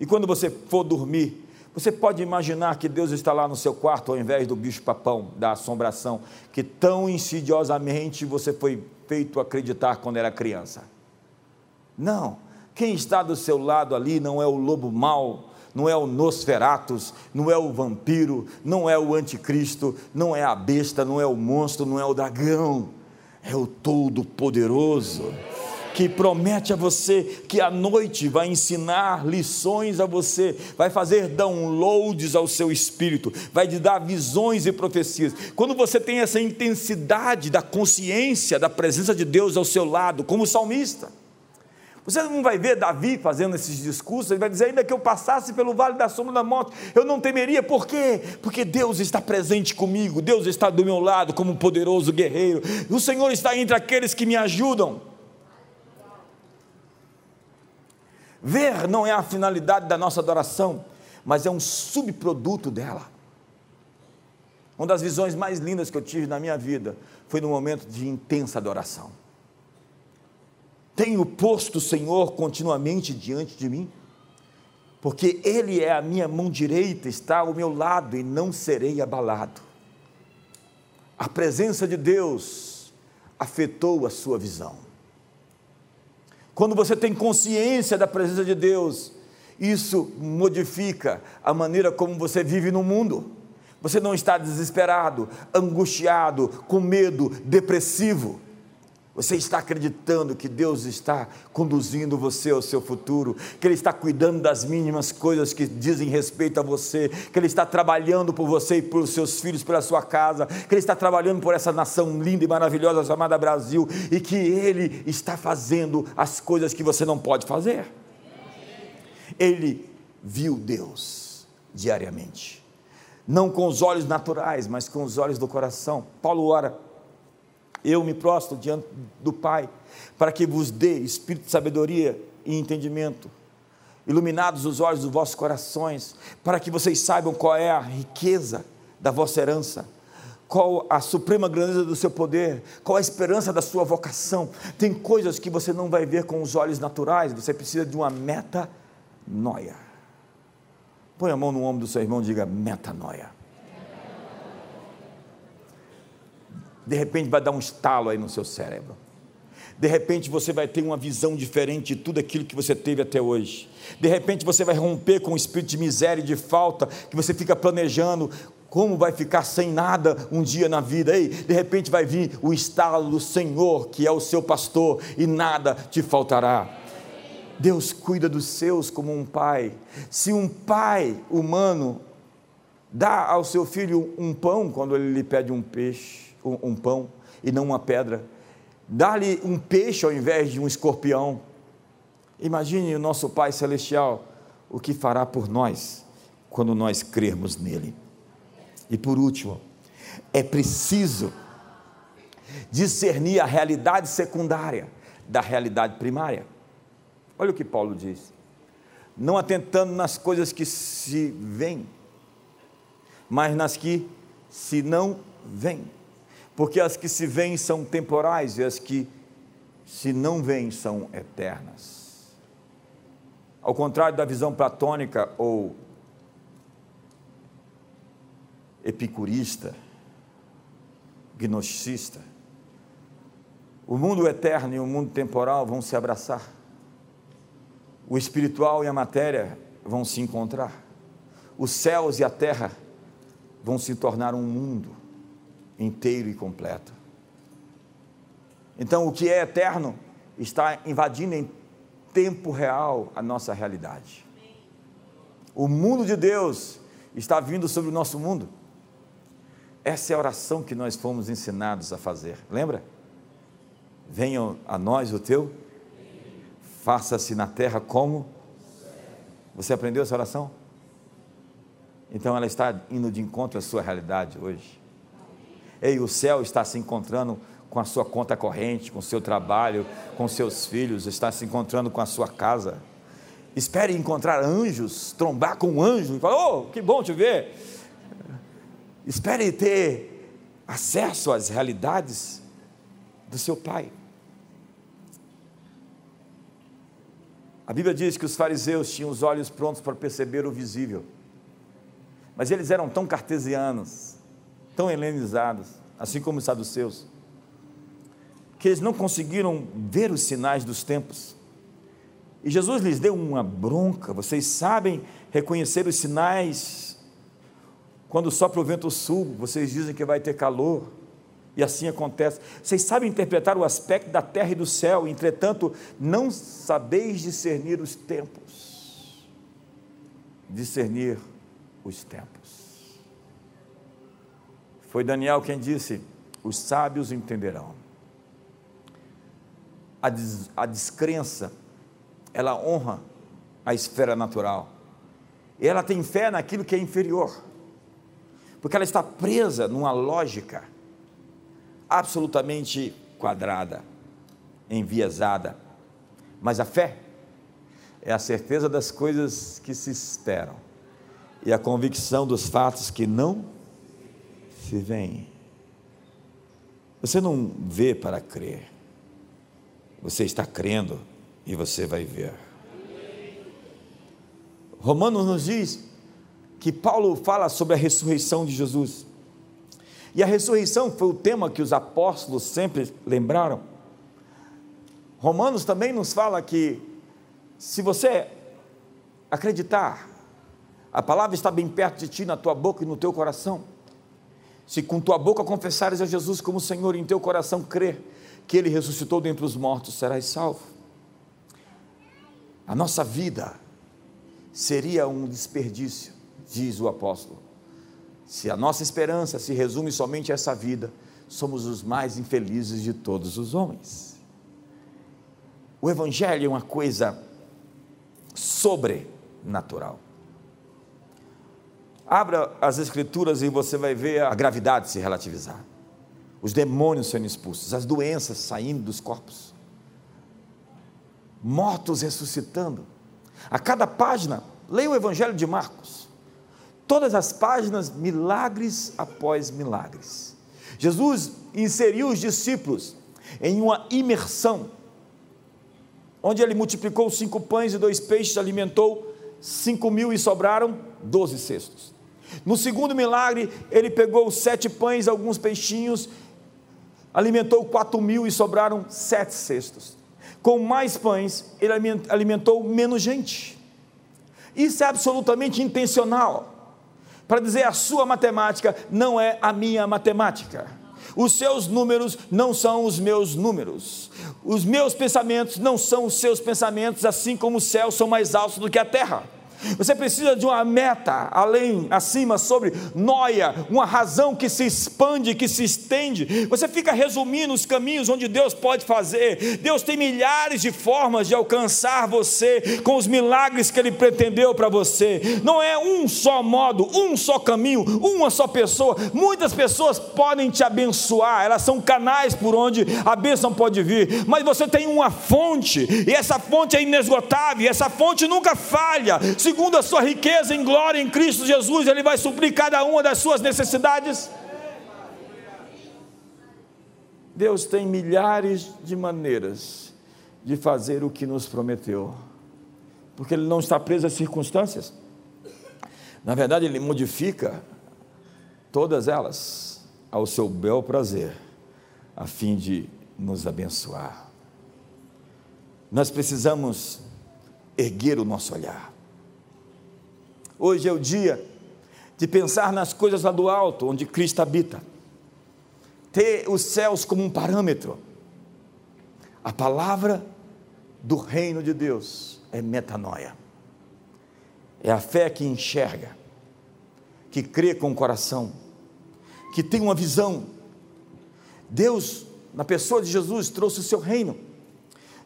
E quando você for dormir, você pode imaginar que Deus está lá no seu quarto ao invés do bicho-papão, da assombração, que tão insidiosamente você foi feito acreditar quando era criança. Não, quem está do seu lado ali não é o lobo mau, não é o Nosferatus, não é o vampiro, não é o anticristo, não é a besta, não é o monstro, não é o dragão, é o Todo-Poderoso que promete a você que à noite vai ensinar lições a você, vai fazer downloads ao seu espírito, vai te dar visões e profecias. Quando você tem essa intensidade da consciência da presença de Deus ao seu lado, como salmista, você não vai ver Davi fazendo esses discursos, ele vai dizer: ainda que eu passasse pelo vale da sombra da morte, eu não temeria, por quê? Porque Deus está presente comigo, Deus está do meu lado como um poderoso guerreiro, o Senhor está entre aqueles que me ajudam. Ver não é a finalidade da nossa adoração, mas é um subproduto dela. Uma das visões mais lindas que eu tive na minha vida foi no momento de intensa adoração. Tenho posto o Senhor continuamente diante de mim, porque Ele é a minha mão direita, está ao meu lado e não serei abalado. A presença de Deus afetou a sua visão. Quando você tem consciência da presença de Deus, isso modifica a maneira como você vive no mundo. Você não está desesperado, angustiado, com medo, depressivo você está acreditando que Deus está conduzindo você ao seu futuro, que Ele está cuidando das mínimas coisas que dizem respeito a você, que Ele está trabalhando por você e pelos seus filhos, pela sua casa, que Ele está trabalhando por essa nação linda e maravilhosa chamada Brasil e que Ele está fazendo as coisas que você não pode fazer. Ele viu Deus diariamente, não com os olhos naturais, mas com os olhos do coração. Paulo ora Eu me prostro diante do Pai, para que vos dê espírito de sabedoria e entendimento, iluminados os olhos dos vossos corações, para que vocês saibam qual é a riqueza da vossa herança, qual a suprema grandeza do seu poder, qual a esperança da sua vocação. Tem coisas que você não vai ver com os olhos naturais, você precisa de uma metanoia. Põe a mão no ombro do seu irmão e diga metanoia. De repente vai dar um estalo aí no seu cérebro. De repente você vai ter uma visão diferente de tudo aquilo que você teve até hoje. De repente você vai romper com o espírito de miséria e de falta que você fica planejando como vai ficar sem nada um dia na vida? Ei, de repente vai vir o estalo do Senhor, que é o seu pastor, e nada te faltará. Deus cuida dos seus como um pai. Se um pai humano dá ao seu filho um pão quando ele lhe pede um peixe, um, um pão e não uma pedra, dá-lhe um peixe ao invés de um escorpião. Imagine o nosso Pai celestial o que fará por nós quando nós crermos nele. E por último, é preciso discernir a realidade secundária da realidade primária. Olha o que Paulo diz: não atentando nas coisas que se veem, mas nas que se não veem. Porque as que se veem são temporais e as que se não veem são eternas. Ao contrário da visão platônica ou epicurista, gnosticista. O mundo eterno e o mundo temporal vão se abraçar. O espiritual e a matéria vão se encontrar. Os céus e a terra vão se tornar um mundo inteiro e completo. Então, o que é eterno está invadindo em tempo real a nossa realidade. O mundo de Deus está vindo sobre o nosso mundo. Essa é a oração que nós fomos ensinados a fazer. Lembra? Venha a nós o teu, faça-se na terra como. Você aprendeu essa oração? Então ela está indo de encontro à sua realidade hoje. Ei, o céu está se encontrando com a sua conta corrente, com o seu trabalho, com seus filhos, está se encontrando com a sua casa. Espere encontrar anjos, trombar com um anjo e falar: Oh, que bom te ver Espere ter acesso às realidades do seu Pai. A Bíblia diz que os fariseus tinham os olhos prontos para perceber o visível, mas eles eram tão cartesianos, tão helenizados, assim como os saduceus, que eles não conseguiram ver os sinais dos tempos. E Jesus lhes deu uma bronca. Vocês sabem reconhecer os sinais quando sopra o vento sul, vocês dizem que vai ter calor, e assim acontece. Vocês sabem interpretar o aspecto da terra e do céu, entretanto, não sabeis discernir os tempos. Discernir os tempos. Foi Daniel quem disse: os sábios entenderão. A, des, a descrença, ela honra a esfera natural. E ela tem fé naquilo que é inferior porque ela está presa numa lógica absolutamente quadrada, enviesada. Mas a fé é a certeza das coisas que se esperam e a convicção dos fatos que não se veem. Você não vê para crer, você está crendo e você vai ver. Romanos nos diz que Paulo fala sobre a ressurreição de Jesus. E a ressurreição foi o tema que os apóstolos sempre lembraram. Romanos também nos fala que se você acreditar, a palavra está bem perto de ti, na tua boca e no teu coração. Se com tua boca confessares a Jesus como Senhor e em teu coração crer que Ele ressuscitou dentre os mortos, serás salvo. A nossa vida seria um desperdício diz o apóstolo. Se a nossa esperança se resume somente a essa vida, somos os mais infelizes de todos os homens. O Evangelho é uma coisa sobrenatural. Abra as Escrituras e você vai ver a gravidade se relativizar. os demônios sendo expulsos, as doenças saindo dos corpos, mortos ressuscitando. A cada página, leia o Evangelho de Marcos. Todas as páginas, milagres após milagres. Jesus inseriu os discípulos em uma imersão, onde ele multiplicou cinco pães e dois peixes, alimentou cinco mil e sobraram doze cestos. No segundo milagre, ele pegou sete pães, alguns peixinhos, alimentou quatro mil e sobraram sete cestos. Com mais pães, ele alimentou menos gente. Isso é absolutamente intencional. Para dizer a sua matemática não é a minha matemática. Os seus números não são os meus números. Os meus pensamentos não são os seus pensamentos, assim como os céus são mais altos do que a terra. Você precisa de uma meta além, acima, sobre noia, uma razão que se expande, que se estende. Você fica resumindo os caminhos onde Deus pode fazer. Deus tem milhares de formas de alcançar você com os milagres que Ele pretendeu para você. Não é um só modo, um só caminho, uma só pessoa. Muitas pessoas podem te abençoar, elas são canais por onde a bênção pode vir, mas você tem uma fonte, e essa fonte é inesgotável, essa fonte nunca falha. Se segundo a sua riqueza em glória em Cristo Jesus, Ele vai suprir cada uma das suas necessidades. Deus tem milhares de maneiras de fazer o que nos prometeu, porque Ele não está preso às circunstâncias. Na verdade, Ele modifica todas elas ao seu bel prazer, a fim de nos abençoar. Nós precisamos erguer o nosso olhar. Hoje é o dia de pensar nas coisas lá do alto, onde Cristo habita. Ter os céus como um parâmetro. A palavra do reino de Deus é metanoia. É a fé que enxerga, que crê com o coração, que tem uma visão. Deus, na pessoa de Jesus, trouxe o seu reino,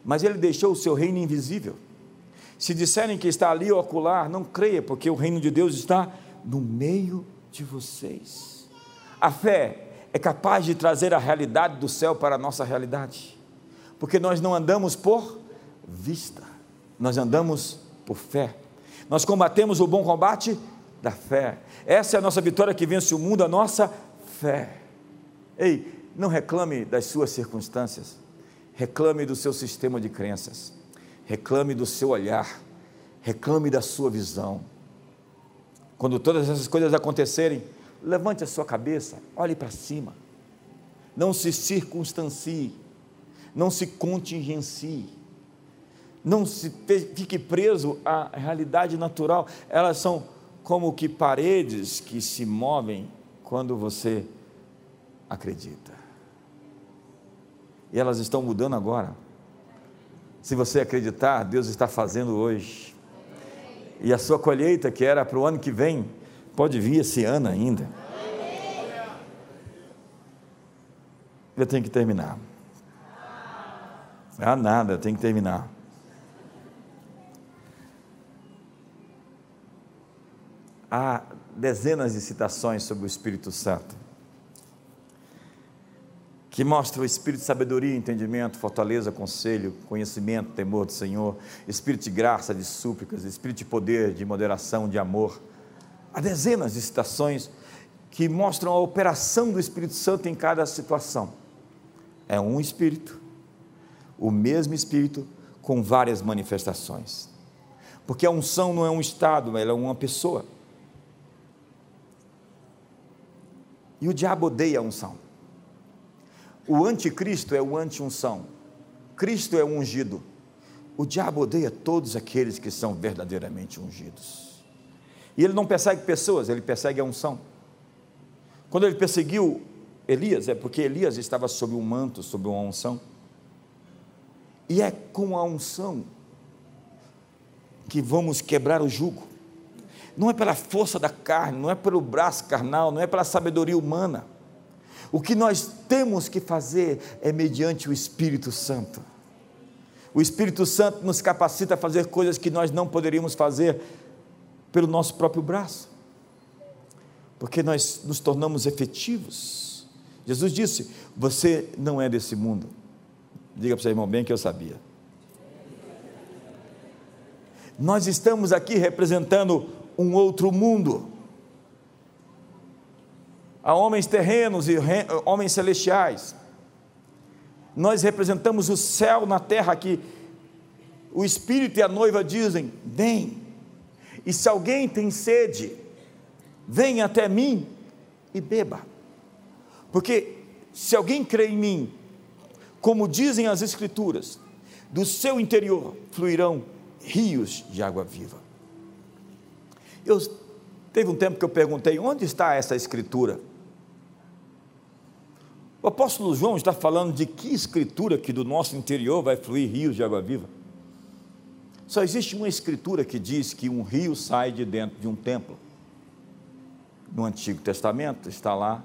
mas ele deixou o seu reino invisível. Se disserem que está ali ou acolá, não creia, porque o reino de Deus está no meio de vocês. A fé é capaz de trazer a realidade do céu para a nossa realidade, porque nós não andamos por vista, nós andamos por fé. Nós combatemos o bom combate da fé. Essa é a nossa vitória que vence o mundo, a nossa fé. Ei, não reclame das suas circunstâncias, reclame do seu sistema de crenças reclame do seu olhar, reclame da sua visão. Quando todas essas coisas acontecerem, levante a sua cabeça, olhe para cima. Não se circunstancie, não se contingencie, não se fique preso à realidade natural. Elas são como que paredes que se movem quando você acredita. E elas estão mudando agora. Se você acreditar, Deus está fazendo hoje. E a sua colheita, que era para o ano que vem, pode vir esse ano ainda. Eu tenho que terminar. Ah, nada, tenho que terminar. Há dezenas de citações sobre o Espírito Santo que mostra o espírito de sabedoria, entendimento, fortaleza, conselho, conhecimento, temor do Senhor, espírito de graça, de súplicas, espírito de poder, de moderação, de amor. Há dezenas de citações que mostram a operação do Espírito Santo em cada situação. É um espírito, o mesmo espírito com várias manifestações. Porque a unção não é um estado, ela é uma pessoa. E o diabo odeia a unção. O anticristo é o anti-unção. Cristo é o ungido. O diabo odeia todos aqueles que são verdadeiramente ungidos. E ele não persegue pessoas, ele persegue a unção. Quando ele perseguiu Elias, é porque Elias estava sob um manto, sob uma unção. E é com a unção que vamos quebrar o jugo. Não é pela força da carne, não é pelo braço carnal, não é pela sabedoria humana o que nós temos que fazer é mediante o Espírito Santo. O Espírito Santo nos capacita a fazer coisas que nós não poderíamos fazer pelo nosso próprio braço, porque nós nos tornamos efetivos Jesus disse: Você não é desse mundo. Diga para o seu irmão bem que eu sabia. Nós estamos aqui representando um outro mundo. Há homens terrenos e homens celestiais. Nós representamos o céu na terra aqui. O Espírito e a noiva dizem: Vem. E se alguém tem sede, venha até mim e beba. Porque se alguém crê em mim, como dizem as Escrituras, do seu interior fluirão rios de água viva. Eu teve um tempo que eu perguntei onde está essa escritura. O apóstolo João está falando de que escritura que do nosso interior vai fluir rios de água viva. Só existe uma escritura que diz que um rio sai de dentro de um templo. No Antigo Testamento está lá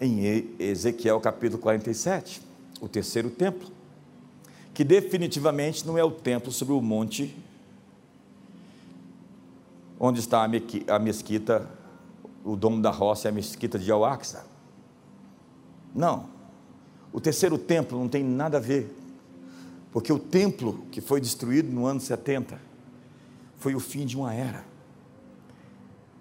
em Ezequiel capítulo 47, o terceiro templo, que definitivamente não é o templo sobre o monte onde está a mesquita, o domo da roça e a mesquita de Al-Aqsa. Não. O terceiro templo não tem nada a ver, porque o templo que foi destruído no ano 70 foi o fim de uma era.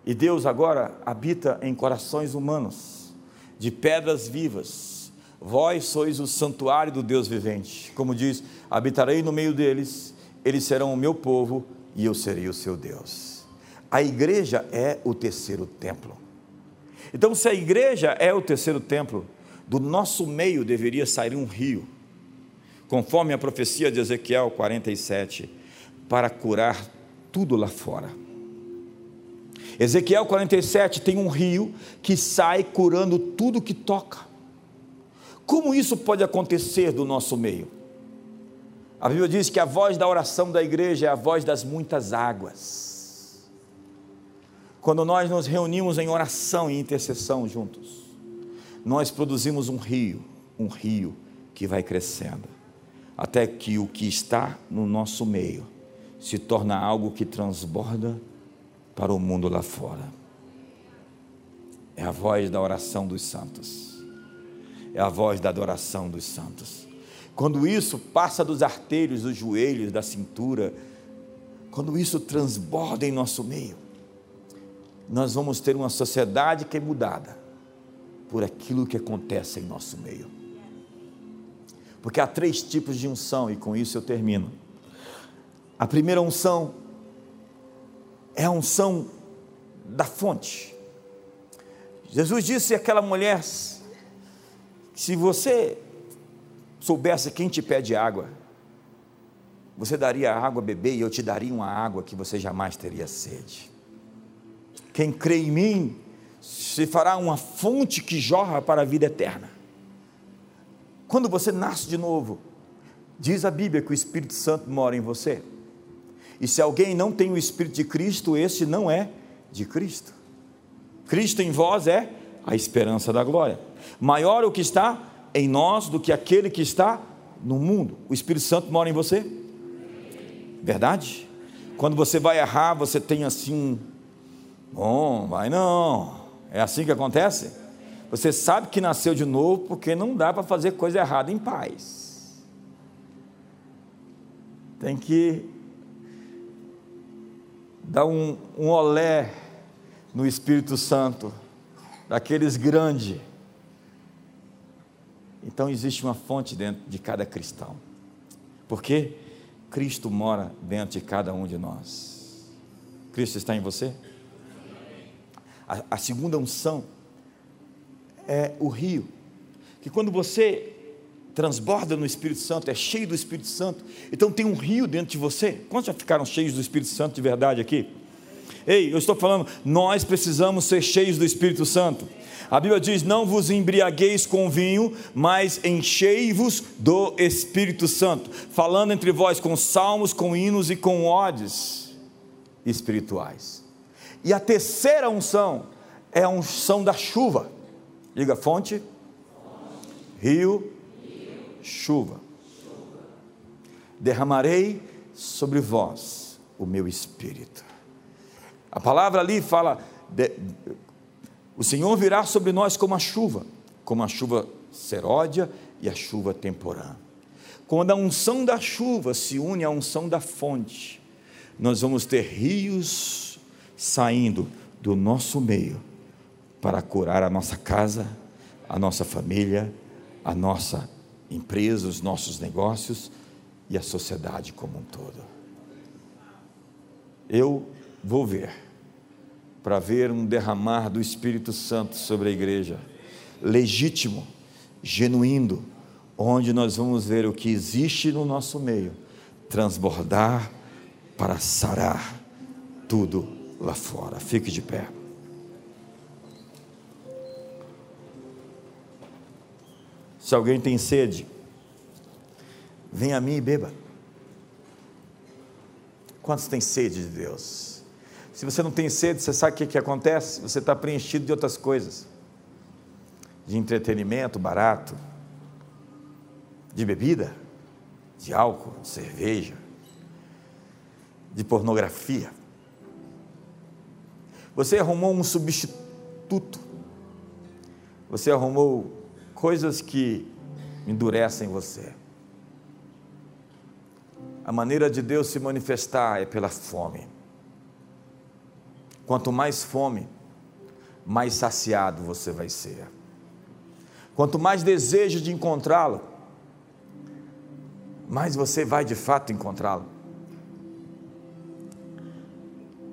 E Deus agora habita em corações humanos, de pedras vivas. Vós sois o santuário do Deus vivente. Como diz: habitarei no meio deles, eles serão o meu povo e eu serei o seu Deus. A igreja é o terceiro templo. Então, se a igreja é o terceiro templo, do nosso meio deveria sair um rio, conforme a profecia de Ezequiel 47, para curar tudo lá fora. Ezequiel 47 tem um rio que sai curando tudo que toca. Como isso pode acontecer do nosso meio? A Bíblia diz que a voz da oração da igreja é a voz das muitas águas. Quando nós nos reunimos em oração e intercessão juntos, nós produzimos um rio, um rio que vai crescendo, até que o que está no nosso meio se torna algo que transborda para o mundo lá fora. É a voz da oração dos santos, é a voz da adoração dos santos. Quando isso passa dos artérios, dos joelhos, da cintura, quando isso transborda em nosso meio, nós vamos ter uma sociedade que é mudada por aquilo que acontece em nosso meio. Porque há três tipos de unção, e com isso eu termino. A primeira unção é a unção da fonte. Jesus disse àquela mulher: se você soubesse quem te pede água, você daria água a beber e eu te daria uma água que você jamais teria sede. Quem crê em mim se fará uma fonte que jorra para a vida eterna. Quando você nasce de novo, diz a Bíblia que o Espírito Santo mora em você. E se alguém não tem o Espírito de Cristo, esse não é de Cristo. Cristo em vós é a esperança da glória. Maior o que está em nós do que aquele que está no mundo. O Espírito Santo mora em você? Verdade? Quando você vai errar, você tem assim Bom, vai não. É assim que acontece? Você sabe que nasceu de novo porque não dá para fazer coisa errada em paz. Tem que dar um, um olé no Espírito Santo, daqueles grandes. Então existe uma fonte dentro de cada cristão. Porque Cristo mora dentro de cada um de nós. Cristo está em você? A, a segunda unção é o rio, que quando você transborda no Espírito Santo, é cheio do Espírito Santo, então tem um rio dentro de você. Quantos já ficaram cheios do Espírito Santo de verdade aqui? Ei, eu estou falando, nós precisamos ser cheios do Espírito Santo. A Bíblia diz: Não vos embriagueis com vinho, mas enchei-vos do Espírito Santo, falando entre vós com salmos, com hinos e com odes espirituais. E a terceira unção é a unção da chuva. Diga fonte, rio, chuva. Derramarei sobre vós o meu espírito. A palavra ali fala: de, o Senhor virá sobre nós como a chuva, como a chuva seródia e a chuva temporã. Quando a unção da chuva se une à unção da fonte, nós vamos ter rios saindo do nosso meio para curar a nossa casa, a nossa família, a nossa empresa, os nossos negócios e a sociedade como um todo. Eu vou ver, para ver um derramar do Espírito Santo sobre a igreja, legítimo, genuíno, onde nós vamos ver o que existe no nosso meio transbordar para sarar tudo lá fora. Fique de pé. Se alguém tem sede, venha a mim e beba. Quantos têm sede de Deus? Se você não tem sede, você sabe o que, que acontece? Você está preenchido de outras coisas, de entretenimento barato, de bebida, de álcool, de cerveja, de pornografia. Você arrumou um substituto, você arrumou coisas que endurecem você. A maneira de Deus se manifestar é pela fome. Quanto mais fome, mais saciado você vai ser. Quanto mais desejo de encontrá-lo, mais você vai de fato encontrá-lo.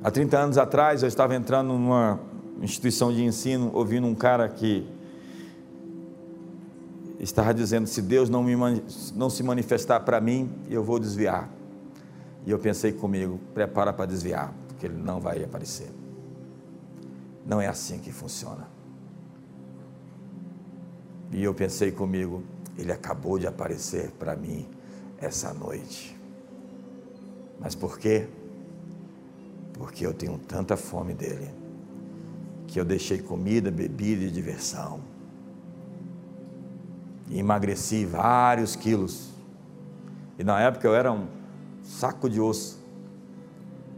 Há 30 anos atrás eu estava entrando numa instituição de ensino, ouvindo um cara que estava dizendo: se Deus não, me, não se manifestar para mim, eu vou desviar. E eu pensei comigo: prepara para desviar, porque ele não vai aparecer. Não é assim que funciona. E eu pensei comigo: ele acabou de aparecer para mim essa noite. Mas por quê? Porque eu tenho tanta fome dele, que eu deixei comida, bebida e diversão. E emagreci vários quilos. E na época eu era um saco de osso,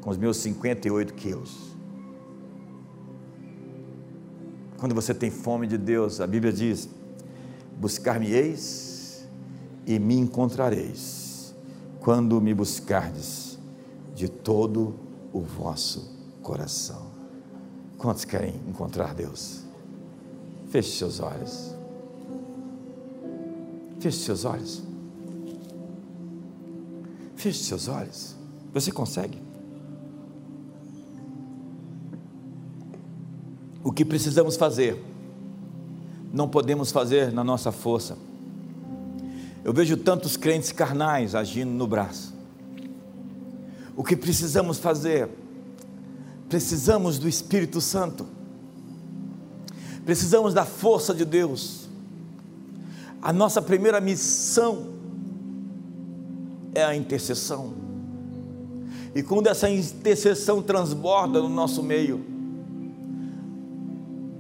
com os meus 58 quilos. Quando você tem fome de Deus, a Bíblia diz: buscar-me-eis e me encontrareis, quando me buscardes de todo o vosso coração. Quantos querem encontrar Deus? Feche seus olhos. Feche seus olhos. Feche seus olhos. Você consegue? O que precisamos fazer, não podemos fazer na nossa força eu vejo tantos crentes carnais agindo no braço. O que precisamos fazer? Precisamos do Espírito Santo. Precisamos da força de Deus. A nossa primeira missão é a intercessão. E quando essa intercessão transborda no nosso meio,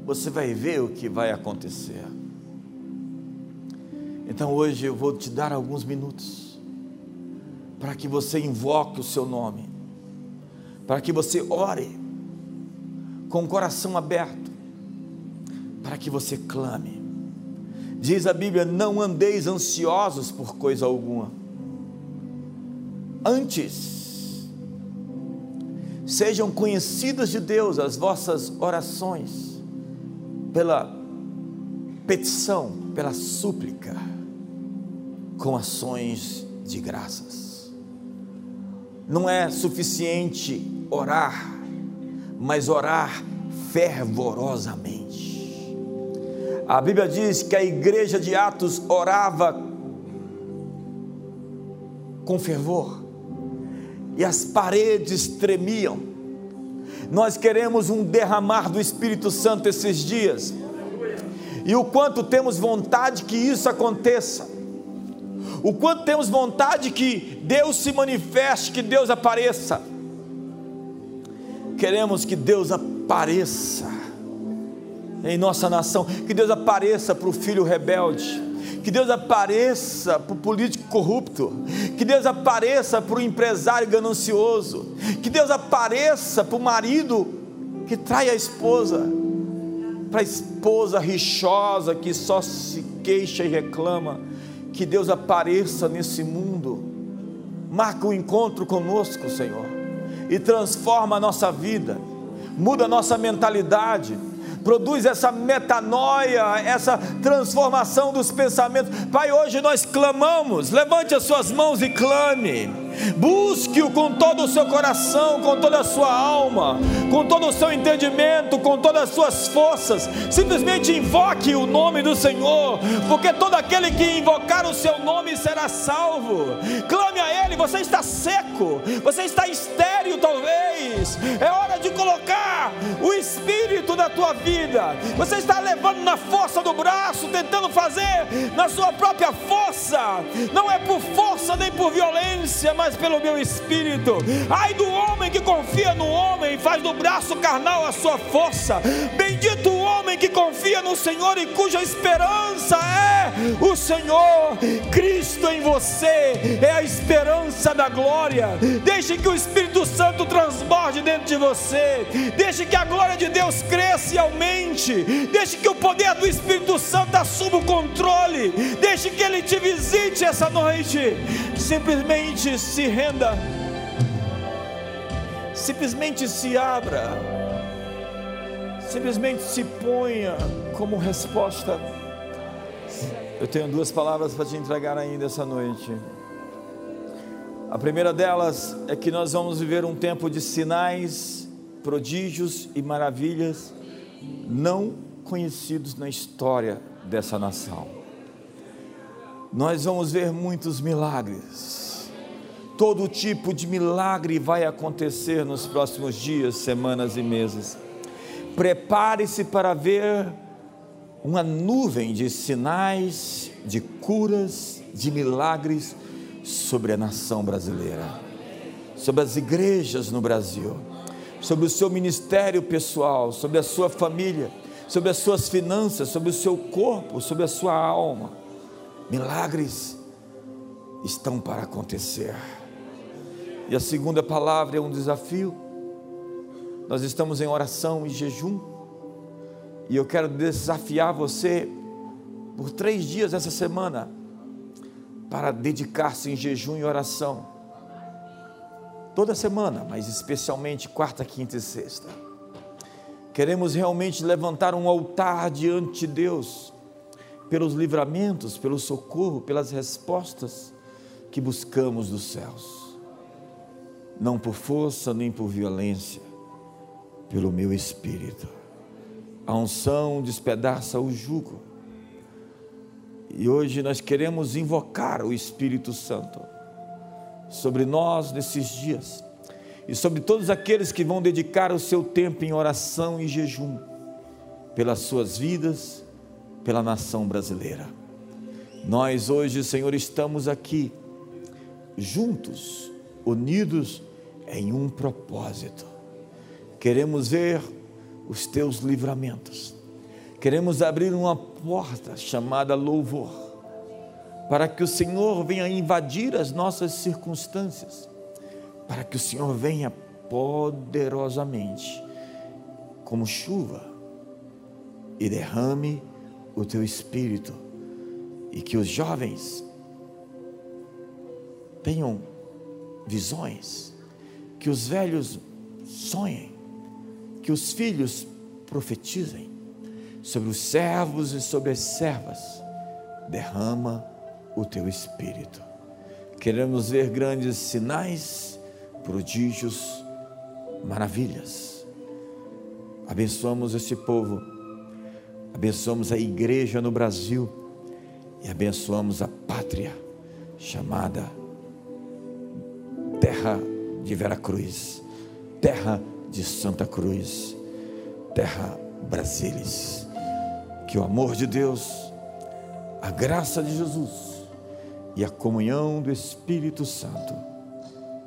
você vai ver o que vai acontecer. Então hoje eu vou te dar alguns minutos para que você invoque o seu nome, para que você ore com o coração aberto, para que você clame. Diz a Bíblia: não andeis ansiosos por coisa alguma. Antes, sejam conhecidas de Deus as vossas orações, pela petição, pela súplica com ações de graças. Não é suficiente orar, mas orar fervorosamente. A Bíblia diz que a igreja de Atos orava com fervor e as paredes tremiam. Nós queremos um derramar do Espírito Santo esses dias. E o quanto temos vontade que isso aconteça o quanto temos vontade que Deus se manifeste, que Deus apareça. Queremos que Deus apareça em nossa nação, que Deus apareça para o filho rebelde, que Deus apareça para o político corrupto, que Deus apareça para o empresário ganancioso, que Deus apareça para o marido que trai a esposa, para a esposa rixosa que só se queixa e reclama, que Deus apareça nesse mundo, marca um encontro conosco, Senhor, e transforma a nossa vida, muda a nossa mentalidade produz essa metanoia, essa transformação dos pensamentos. Pai, hoje nós clamamos, levante as suas mãos e clame. Busque-o com todo o seu coração, com toda a sua alma, com todo o seu entendimento, com todas as suas forças. Simplesmente invoque o nome do Senhor, porque todo aquele que invocar o seu nome será salvo. Clame a Ele. Você está seco, você está estéril, talvez. É hora de colocar o Espírito da tua vida. Você está levando na força do braço, tentando fazer na sua própria força. Não é por força nem por violência, mas pelo meu espírito. Ai do homem que confia no homem e faz do braço carnal a sua força. Bendito o homem que confia no Senhor e cuja esperança é o Senhor. Cristo em você é a esperança da glória. Deixe que o Espírito Santo transborde dentro de você. Deixe que a glória de Deus cresça e aumente mente, deixe que o poder do Espírito Santo assuma o controle, deixe que ele te visite essa noite. Simplesmente se renda, simplesmente se abra, simplesmente se ponha como resposta. Eu tenho duas palavras para te entregar ainda essa noite. A primeira delas é que nós vamos viver um tempo de sinais, prodígios e maravilhas não conhecidos na história dessa nação. Nós vamos ver muitos milagres. Todo tipo de milagre vai acontecer nos próximos dias, semanas e meses. Prepare-se para ver uma nuvem de sinais, de curas, de milagres sobre a nação brasileira, sobre as igrejas no Brasil sobre o seu ministério pessoal, sobre a sua família, sobre as suas finanças, sobre o seu corpo, sobre a sua alma. Milagres estão para acontecer. E a segunda palavra é um desafio. Nós estamos em oração e jejum. E eu quero desafiar você por três dias essa semana para dedicar-se em jejum e oração toda semana, mas especialmente quarta, quinta e sexta. Queremos realmente levantar um altar diante de Deus, pelos livramentos, pelo socorro, pelas respostas que buscamos dos céus, não por força nem por violência, pelo meu espírito. A unção despedaça o jugo. E hoje nós queremos invocar o Espírito Santo sobre nós nesses dias e sobre todos aqueles que vão dedicar o seu tempo em oração e jejum pelas suas vidas, pela nação brasileira. Nós hoje, Senhor, estamos aqui juntos, unidos em um propósito. Queremos ver os teus livramentos. Queremos abrir uma porta chamada louvor para que o Senhor venha invadir as nossas circunstâncias, para que o Senhor venha poderosamente, como chuva, e derrame o teu espírito, e que os jovens tenham visões, que os velhos sonhem, que os filhos profetizem sobre os servos e sobre as servas. Derrama o teu espírito. Queremos ver grandes sinais, prodígios, maravilhas. Abençoamos esse povo, abençoamos a igreja no Brasil e abençoamos a pátria chamada Terra de Veracruz, Terra de Santa Cruz, Terra Brasilis. Que o amor de Deus, a graça de Jesus, e a comunhão do Espírito Santo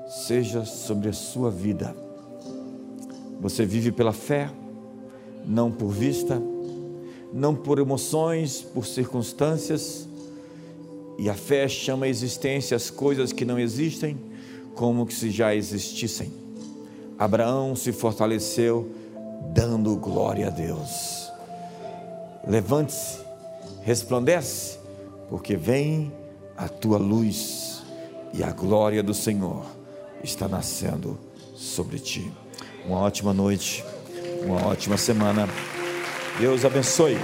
seja sobre a sua vida. Você vive pela fé, não por vista, não por emoções, por circunstâncias, e a fé chama a existência as coisas que não existem como que se já existissem. Abraão se fortaleceu dando glória a Deus. levante-se, resplandece, porque vem a tua luz e a glória do Senhor está nascendo sobre ti. Uma ótima noite, uma ótima semana. Deus abençoe.